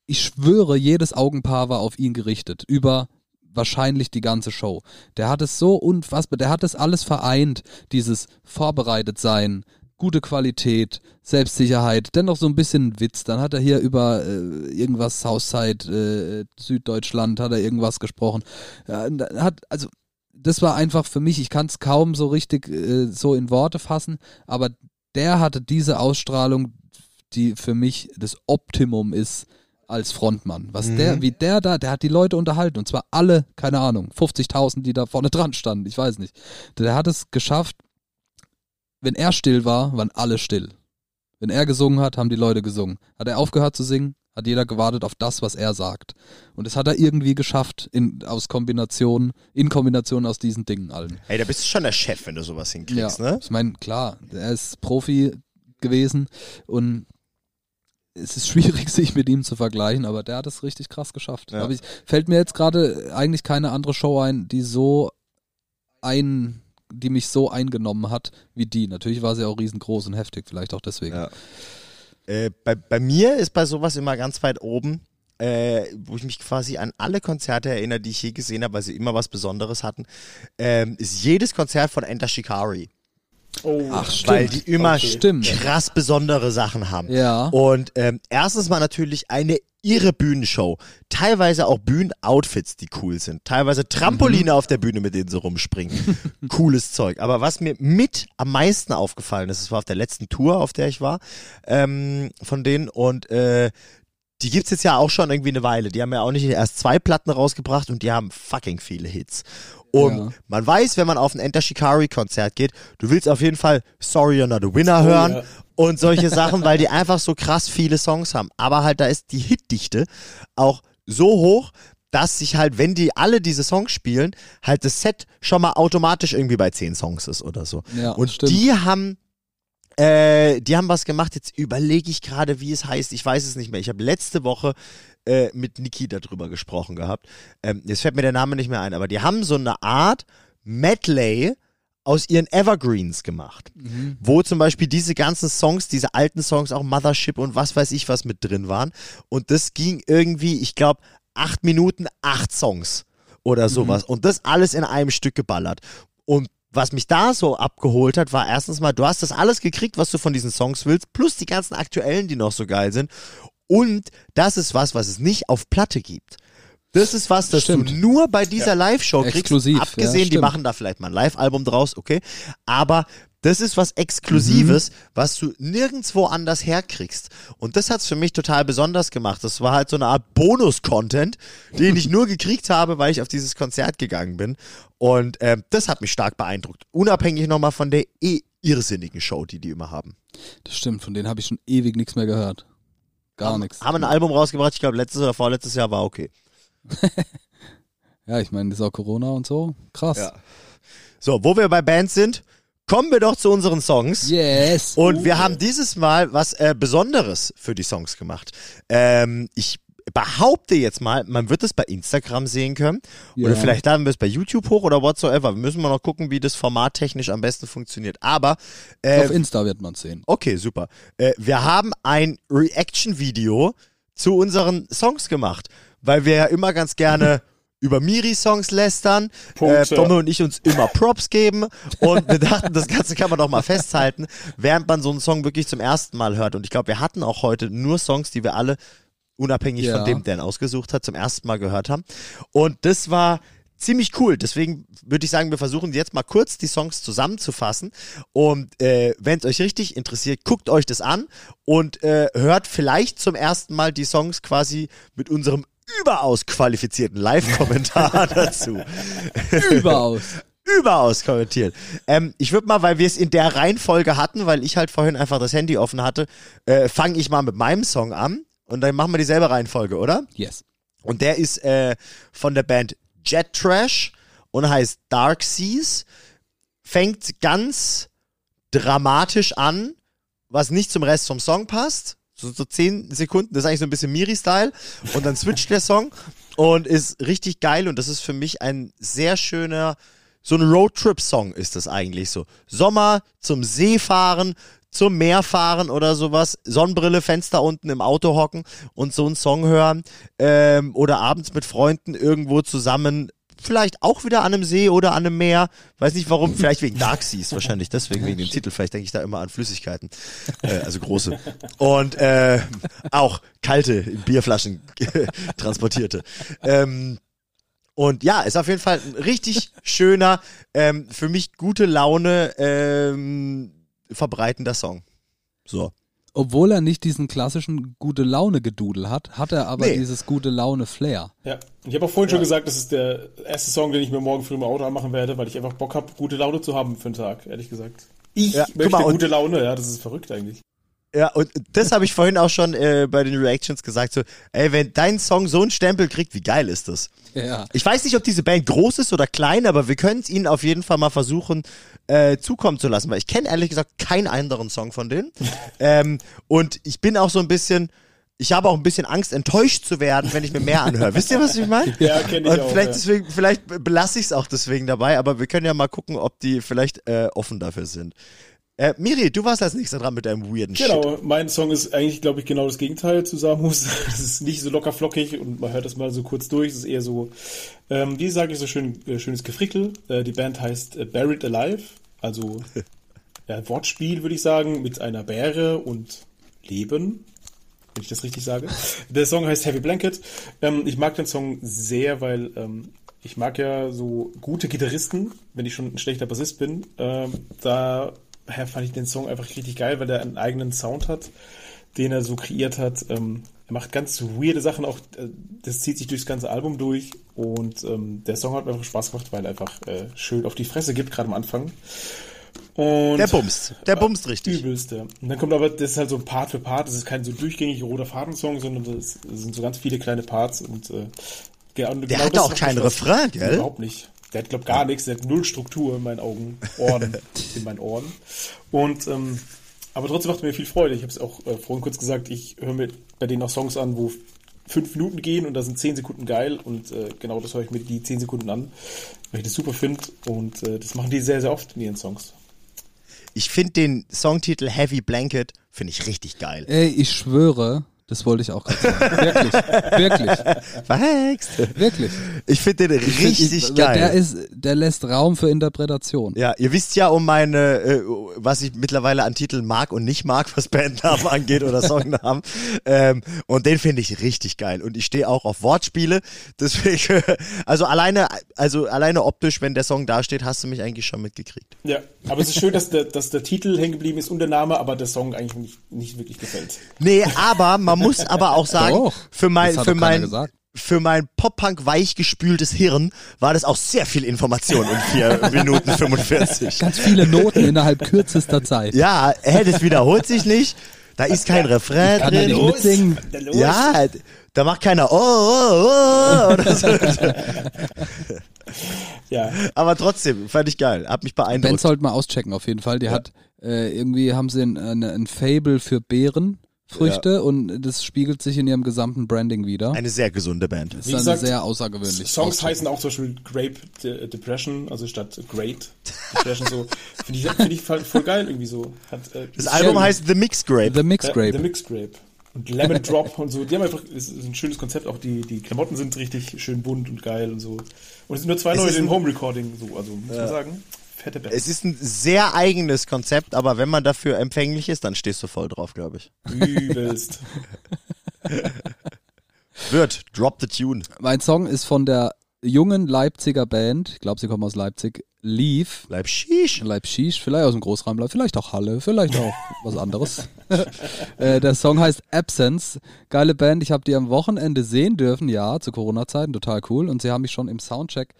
ich schwöre, jedes Augenpaar war auf ihn gerichtet, über wahrscheinlich die ganze Show. Der hat es so unfassbar, der hat es alles vereint, dieses vorbereitet sein, gute Qualität, Selbstsicherheit, dennoch so ein bisschen Witz. Dann hat er hier über äh, irgendwas Southside, äh, Süddeutschland, hat er irgendwas gesprochen. Ja, hat, also, das war einfach für mich, ich kann es kaum so richtig äh, so in Worte fassen, aber der hatte diese Ausstrahlung, die für mich das Optimum ist als Frontmann. Was mhm. der, wie der da, der hat die Leute unterhalten und zwar alle, keine Ahnung, 50.000, die da vorne [LAUGHS] dran standen, ich weiß nicht. Der hat es geschafft, wenn er still war, waren alle still. Wenn er gesungen hat, haben die Leute gesungen. Hat er aufgehört zu singen, hat jeder gewartet auf das, was er sagt. Und das hat er irgendwie geschafft in, aus Kombination, in Kombination aus diesen Dingen allen. Hey, da bist du schon der Chef, wenn du sowas hinkriegst, ja, ne? Ich meine, klar, er ist Profi gewesen und es ist schwierig, [LAUGHS] sich mit ihm zu vergleichen, aber der hat es richtig krass geschafft. Ja. Ich, fällt mir jetzt gerade eigentlich keine andere Show ein, die so ein die mich so eingenommen hat wie die. Natürlich war sie auch riesengroß und heftig, vielleicht auch deswegen. Ja. Äh, bei, bei mir ist bei sowas immer ganz weit oben, äh, wo ich mich quasi an alle Konzerte erinnere, die ich je gesehen habe, weil sie immer was Besonderes hatten, ähm, ist jedes Konzert von Enter Shikari. Oh, Ach, stimmt. Weil die immer okay. krass besondere Sachen haben. Ja. Und ähm, erstens mal natürlich eine irre Bühnenshow. Teilweise auch Bühnenoutfits, die cool sind. Teilweise Trampoline mhm. auf der Bühne, mit denen sie rumspringen. [LAUGHS] Cooles Zeug. Aber was mir mit am meisten aufgefallen ist, das war auf der letzten Tour, auf der ich war, ähm, von denen. Und äh, die gibt's jetzt ja auch schon irgendwie eine Weile. Die haben ja auch nicht erst zwei Platten rausgebracht und die haben fucking viele Hits. Und ja. man weiß, wenn man auf ein Enter Shikari Konzert geht, du willst auf jeden Fall Sorry You're Not a Winner oh, hören ja. und solche [LAUGHS] Sachen, weil die einfach so krass viele Songs haben. Aber halt, da ist die Hitdichte auch so hoch, dass sich halt, wenn die alle diese Songs spielen, halt das Set schon mal automatisch irgendwie bei zehn Songs ist oder so. Ja, und stimmt. die haben äh, die haben was gemacht. Jetzt überlege ich gerade, wie es heißt. Ich weiß es nicht mehr. Ich habe letzte Woche äh, mit Niki darüber gesprochen gehabt. Ähm, jetzt fällt mir der Name nicht mehr ein, aber die haben so eine Art Medley aus ihren Evergreens gemacht, mhm. wo zum Beispiel diese ganzen Songs, diese alten Songs, auch Mothership und was weiß ich was mit drin waren. Und das ging irgendwie, ich glaube, acht Minuten, acht Songs oder sowas. Mhm. Und das alles in einem Stück geballert. Und was mich da so abgeholt hat, war erstens mal, du hast das alles gekriegt, was du von diesen Songs willst, plus die ganzen aktuellen, die noch so geil sind. Und das ist was, was es nicht auf Platte gibt. Das ist was, das stimmt. du nur bei dieser ja. Live-Show kriegst. Exklusiv, Abgesehen, ja, die machen da vielleicht mal ein Live-Album draus, okay. Aber das ist was Exklusives, mhm. was du nirgendwo anders herkriegst. Und das hat's für mich total besonders gemacht. Das war halt so eine Art Bonus-Content, den ich nur gekriegt habe, weil ich auf dieses Konzert gegangen bin. Und äh, das hat mich stark beeindruckt. Unabhängig nochmal von der eh irrsinnigen Show, die die immer haben. Das stimmt, von denen habe ich schon ewig nichts mehr gehört. Gar nichts. Haben ein Album rausgebracht, ich glaube letztes oder vorletztes Jahr war okay. [LAUGHS] ja, ich meine, das ist auch Corona und so. Krass. Ja. So, wo wir bei Bands sind, kommen wir doch zu unseren Songs. Yes. Und wir haben dieses Mal was äh, Besonderes für die Songs gemacht. Ähm, ich behaupte jetzt mal, man wird es bei Instagram sehen können. Ja. Oder vielleicht laden wir es bei YouTube hoch oder whatsoever. Wir müssen mal noch gucken, wie das Format technisch am besten funktioniert. Aber äh, auf Insta wird man sehen. Okay, super. Äh, wir haben ein Reaction-Video zu unseren Songs gemacht, weil wir ja immer ganz gerne [LAUGHS] über Miri-Songs lästern, äh, Domme und ich uns immer Props geben und wir dachten, das Ganze kann man doch mal festhalten, während man so einen Song wirklich zum ersten Mal hört. Und ich glaube, wir hatten auch heute nur Songs, die wir alle, unabhängig ja. von dem, der ihn ausgesucht hat, zum ersten Mal gehört haben. Und das war ziemlich cool. Deswegen würde ich sagen, wir versuchen jetzt mal kurz die Songs zusammenzufassen. Und äh, wenn es euch richtig interessiert, guckt euch das an und äh, hört vielleicht zum ersten Mal die Songs quasi mit unserem überaus qualifizierten Live-Kommentar [LAUGHS] dazu. Überaus. überaus kommentiert. Ähm, ich würde mal, weil wir es in der Reihenfolge hatten, weil ich halt vorhin einfach das Handy offen hatte, äh, fange ich mal mit meinem Song an und dann machen wir dieselbe Reihenfolge, oder? Yes. Und der ist äh, von der Band Jet Trash und heißt Dark Seas. Fängt ganz dramatisch an, was nicht zum Rest vom Song passt So, so zehn Sekunden, das ist eigentlich so ein bisschen Miri-Style. Und dann switcht der Song und ist richtig geil. Und das ist für mich ein sehr schöner, so ein Roadtrip-Song ist das eigentlich so. Sommer zum See fahren, zum Meer fahren oder sowas, Sonnenbrille, Fenster unten im Auto hocken und so einen Song hören ähm, oder abends mit Freunden irgendwo zusammen vielleicht auch wieder an einem See oder an einem Meer. Weiß nicht warum, vielleicht wegen Dark Seas, wahrscheinlich deswegen wegen dem Titel. Vielleicht denke ich da immer an Flüssigkeiten, äh, also große. Und äh, auch kalte in Bierflaschen [LAUGHS] transportierte. Ähm, und ja, ist auf jeden Fall ein richtig schöner, ähm, für mich gute Laune ähm, verbreitender Song. So. Obwohl er nicht diesen klassischen gute Laune Gedudel hat, hat er aber Nee. dieses gute Laune Flair. Ja, ich habe auch vorhin schon gesagt, das ist der erste Song, den ich mir morgen früh im Auto anmachen werde, weil ich einfach Bock habe, gute Laune zu haben für den Tag, ehrlich gesagt. Ich Ja, möchte mal, gute Laune, ja, das ist verrückt eigentlich. Ja, und das habe ich vorhin auch schon äh, bei den Reactions gesagt, so, ey, wenn dein Song so einen Stempel kriegt, wie geil ist das? Ja. Ich weiß nicht, ob diese Band groß ist oder klein, aber wir können es ihnen auf jeden Fall mal versuchen äh, zukommen zu lassen, weil ich kenne ehrlich gesagt keinen anderen Song von denen. [LAUGHS] ähm, und ich bin auch so ein bisschen, ich habe auch ein bisschen Angst, enttäuscht zu werden, wenn ich mir mehr anhöre. Wisst ihr, was ich meine? [LAUGHS] Ja, kenn ich Und auch, vielleicht ja. deswegen, vielleicht belasse ich es auch deswegen dabei, aber wir können ja mal gucken, ob die vielleicht äh, offen dafür sind. Äh, Miri, du warst als nächster dran mit deinem weirden Shit. Genau, mein Song ist eigentlich, glaube ich, genau das Gegenteil zu Samus. [LAUGHS] Es ist nicht so locker flockig und man hört das mal so kurz durch. Es ist eher so, ähm, wie sage ich so schön, äh, schönes Gefrickel. Äh, die Band heißt äh, Buried Alive, also [LAUGHS] ja, Wortspiel würde ich sagen, mit einer Bäre und Leben, wenn ich das richtig sage. Der Song heißt Heavy Blanket. Ähm, ich mag den Song sehr, weil ähm, ich mag ja so gute Gitarristen, wenn ich schon ein schlechter Bassist bin. Ähm, daher fand ich den Song einfach richtig geil, weil er einen eigenen Sound hat, den er so kreiert hat. Ähm, er macht ganz weirde Sachen, auch äh, das zieht sich durchs ganze Album durch und ähm, der Song hat mir einfach Spaß gemacht, weil er einfach äh, schön auf die Fresse gibt, gerade am Anfang. Und Der bumst. Der bumst richtig. Übelst, ja. Und dann kommt aber, das ist halt so Part für Part, das ist kein so durchgängig roter Fadensong, sondern das, sind so ganz viele kleine Parts und äh, ge- und Der genau hat auch keinen. Refrain, gell? Überhaupt nicht. Der hat, glaub gar nichts, der hat null Struktur in meinen Augen, Ohren, [LAUGHS] in meinen Ohren. Und, ähm, aber trotzdem macht er mir viel Freude. Ich habe es auch äh, vorhin kurz gesagt, ich höre mir bei denen auch Songs an, wo fünf Minuten gehen und da sind zehn Sekunden geil und äh, genau das höre ich mir die zehn Sekunden an, weil ich das super finde und äh, das machen die sehr, sehr oft in ihren Songs. Ich finde den Songtitel Heavy Blanket, finde ich richtig geil. Ey, ich schwöre, das wollte ich auch gerade sagen. Wirklich, wirklich, Verhext. wirklich. Ich finde den richtig ich, geil. Der, ist, der lässt Raum für Interpretation. ja, ihr wisst ja um meine, äh, was ich mittlerweile an Titeln mag und nicht mag, was Bandnamen [LAUGHS] angeht oder Songnamen. Ähm, und den finde ich richtig geil. Und ich stehe auch auf Wortspiele. Deswegen, [LAUGHS] also alleine, also alleine optisch, wenn der Song da steht, hast du mich eigentlich schon mitgekriegt. Ja, aber es ist schön, dass der, dass der Titel hängen geblieben ist und der Name, aber der Song eigentlich nicht, nicht wirklich gefällt. Nee, aber man muss aber auch sagen, Doch. für mein, Das hat für mein, gesagt. für mein Pop-Punk weichgespültes Hirn war das auch sehr viel Information in 4 [LAUGHS] Minuten 45. Ganz viele Noten innerhalb kürzester Zeit. Ja, hä, das wiederholt sich nicht. Da ist kein Refrain Kann drin. nicht mitsingen. Ja, da macht keiner oh, oh, oh oder so. [LAUGHS] Ja, Aber trotzdem, fand ich geil. Hat mich Band beeindruckt. sollte mal auschecken, auf jeden Fall. Die hat, äh, irgendwie haben sie ein, ein, ein Fable für Beerenfrüchte und das spiegelt sich in ihrem gesamten Branding wieder. Eine sehr gesunde Band. Das Wie ist dann gesagt, sehr außergewöhnlich. Songs Auschecken. heißen auch zum Beispiel Grape De Depression, also statt Great Depression so. Finde ich, find ich voll, voll geil irgendwie so. Hat, äh, Das ist Album heißt The Mix Grape. The Mix Ja, Grape. The Mix Grape. Und Lemon Drop und so. Die haben einfach, ist ein schönes Konzept, auch die, die Klamotten sind richtig schön bunt und geil und so. Und es sind nur zwei Es Leute ist im Home Recording, so, also muss man sagen. Fette Band. Es ist ein sehr eigenes Konzept, aber wenn man dafür empfänglich ist, dann stehst du voll drauf, glaube ich. Übelst. [LAUGHS] Wird, drop the tune. Mein Song ist von der jungen Leipziger Band, ich glaube, sie kommen aus Leipzig. Bleib shish. Leipzig, vielleicht aus dem Großraum, vielleicht auch Halle, vielleicht auch [LAUGHS] was anderes. [LAUGHS] äh, der Song heißt Absence. Geile Band, ich habe die am Wochenende sehen dürfen, ja, zu Corona-Zeiten, total cool. Und sie haben mich schon im Soundcheck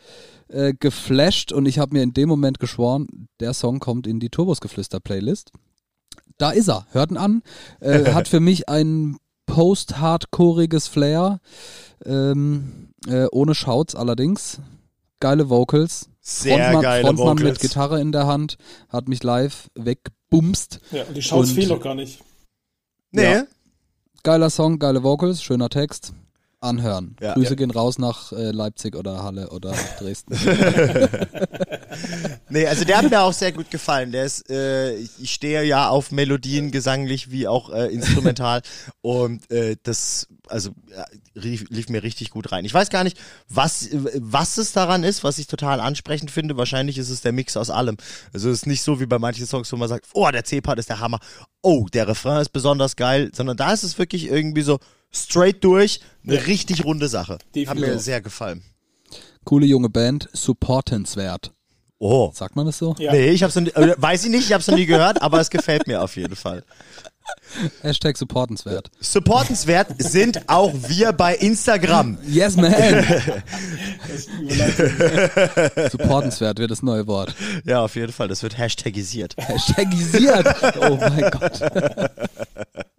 äh, geflasht und ich habe mir in dem Moment geschworen, der Song kommt in die Turbusgeflüster-Playlist. Da ist er, hört ihn an. Äh, hat für mich ein post-hardcoreiges Flair, ähm, äh, ohne Shouts allerdings. Geile Vocals. Sehr Frontmann, geile Frontmann Vocals. mit Gitarre in der Hand, hat mich live wegbumst. Ja, und die Shouts Und- fehlen doch gar nicht. Nee. Ja. Geiler Song, geile Vocals, schöner Text. Anhören. Ja. Grüße Ja. gehen raus nach äh, Leipzig oder Halle oder Dresden. [LAUGHS] [LAUGHS] Nee, also der hat mir auch sehr gut gefallen. Der ist, äh, ich stehe ja auf Melodien, gesanglich wie auch äh, instrumental. [LAUGHS] und äh, das, also lief, lief mir richtig gut rein. Ich weiß gar nicht, was, was es daran ist, was ich total ansprechend finde. Wahrscheinlich ist es der Mix aus allem. Also es ist nicht so wie bei manchen Songs, wo man sagt, oh, der C-Part ist der Hammer. Oh, der Refrain ist besonders geil. Sondern da ist es wirklich irgendwie so straight durch eine richtig runde Sache. Hat Definitiv. mir sehr gefallen. Coole junge Band, supportenswert. Oh. Sagt man das so? Ja. Nee, ich hab's noch nie, äh, weiß ich nicht, ich hab's noch nie gehört, aber es gefällt mir auf jeden Fall. Hashtag supportenswert. Supportenswert sind auch wir bei Instagram. Yes, man! [LAUGHS] Supportenswert wird das neue Wort. Ja, auf jeden Fall, das wird hashtagisiert. Hashtagisiert. Oh mein Gott. [LAUGHS]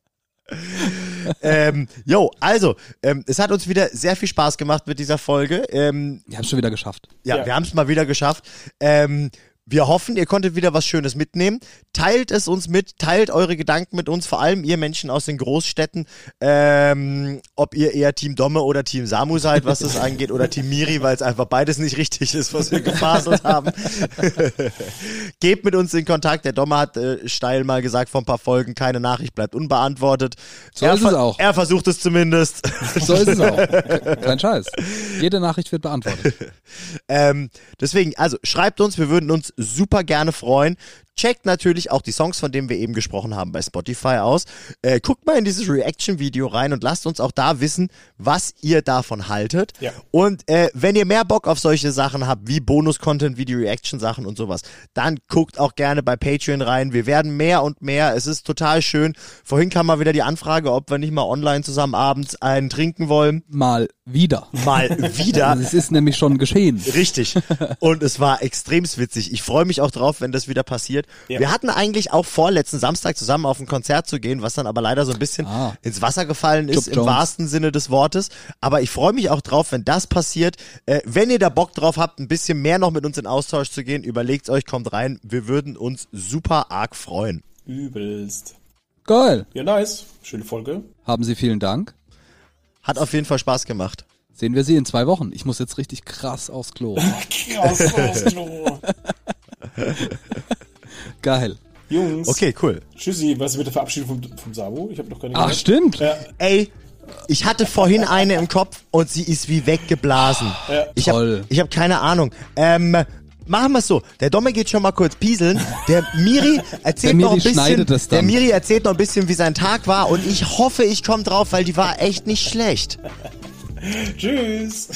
[LAUGHS] ähm, jo, also, ähm, es hat uns wieder sehr viel Spaß gemacht mit dieser Folge. Ähm, Ich hab's schon wieder geschafft. ja, Ja. wir haben es mal wieder geschafft. Ähm, wir hoffen, ihr konntet wieder was Schönes mitnehmen. Teilt es uns mit, teilt eure Gedanken mit uns, vor allem ihr Menschen aus den Großstädten, ähm, ob ihr eher Team Domme oder Team Samu seid, was das angeht, oder Team Miri, weil es einfach beides nicht richtig ist, was wir gefaselt haben. [LAUGHS] Gebt mit uns in Kontakt. Der Domme hat äh, steil mal gesagt vor ein paar Folgen, keine Nachricht bleibt unbeantwortet. So er ist es auch. Er versucht es zumindest. [LAUGHS] So ist es auch. [LAUGHS] Kein Scheiß. Jede Nachricht wird beantwortet. Ähm, deswegen, also schreibt uns, wir würden uns super gerne freuen. Checkt natürlich auch die Songs, von denen wir eben gesprochen haben, bei Spotify aus. Äh, guckt mal in dieses Reaction-Video rein und lasst uns auch da wissen, was ihr davon haltet. Ja. Und äh, wenn ihr mehr Bock auf solche Sachen habt, wie Bonus-Content, wie die Reaction-Sachen und sowas, dann guckt auch gerne bei Patreon rein. Wir werden mehr und mehr. Es ist total schön. Vorhin kam mal wieder die Anfrage, ob wir nicht mal online zusammen abends einen trinken wollen. Mal wieder. Mal [LAUGHS] wieder. Es ist nämlich schon geschehen. Richtig. Und es war extremst witzig. Ich freue mich auch drauf, wenn das wieder passiert. Ja. Wir hatten eigentlich auch vor, letzten Samstag zusammen auf ein Konzert zu gehen, was dann aber leider so ein bisschen Ah. ins Wasser gefallen ist, Jupp im Jones. wahrsten Sinne des Wortes. Aber ich freue mich auch drauf, wenn das passiert. Äh, wenn ihr da Bock drauf habt, ein bisschen mehr noch mit uns in Austausch zu gehen, überlegt euch, kommt rein. Wir würden uns super arg freuen. Übelst. Geil. Ja, nice. Schöne Folge. Haben Sie vielen Dank. Hat auf jeden Fall Spaß gemacht. Sehen wir Sie in zwei Wochen. Ich muss jetzt richtig krass aufs Klo. [LAUGHS] Krass, aufs Klo. [LAUGHS] Geil. Jungs. Okay, cool. Tschüssi. Was ist mit der Verabschiedung vom, vom Sabo? Ich habe noch keine Ach, gehört. stimmt. Ja, Ey, ich hatte vorhin eine im Kopf und sie ist wie weggeblasen. Ja. Ich Toll. habe ich hab keine Ahnung. Ähm, machen wir es so. Der Domme geht schon mal kurz pieseln. Der Miri erzählt Der Miri noch ein bisschen. Der. Miri erzählt noch ein bisschen, wie sein Tag war und ich hoffe, ich komme drauf, weil die war echt nicht schlecht. tschüss.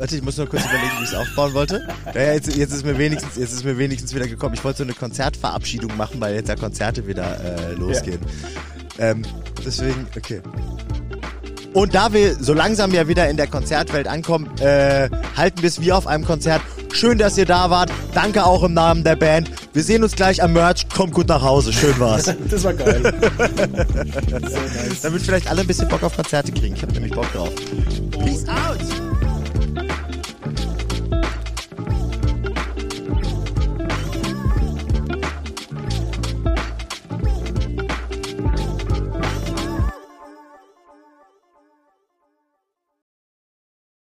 Warte, ich muss nur kurz überlegen, wie ich es aufbauen wollte. Ja, ja, jetzt, jetzt ist mir wenigstens, jetzt ist mir wenigstens wieder gekommen. Ich wollte so eine Konzertverabschiedung machen, weil jetzt ja Konzerte wieder äh, losgehen. Ähm, deswegen, okay. Und da wir so langsam ja wieder in der Konzertwelt ankommen, äh, halten wir es wie auf einem Konzert. Schön, dass ihr da wart. Danke auch im Namen der Band. Wir sehen uns gleich am Merch. Kommt gut nach Hause. Schön war's. [LAUGHS] Das war geil. [LAUGHS] Nice. Damit vielleicht alle ein bisschen Bock auf Konzerte kriegen. Ich habe nämlich Bock drauf. Peace out.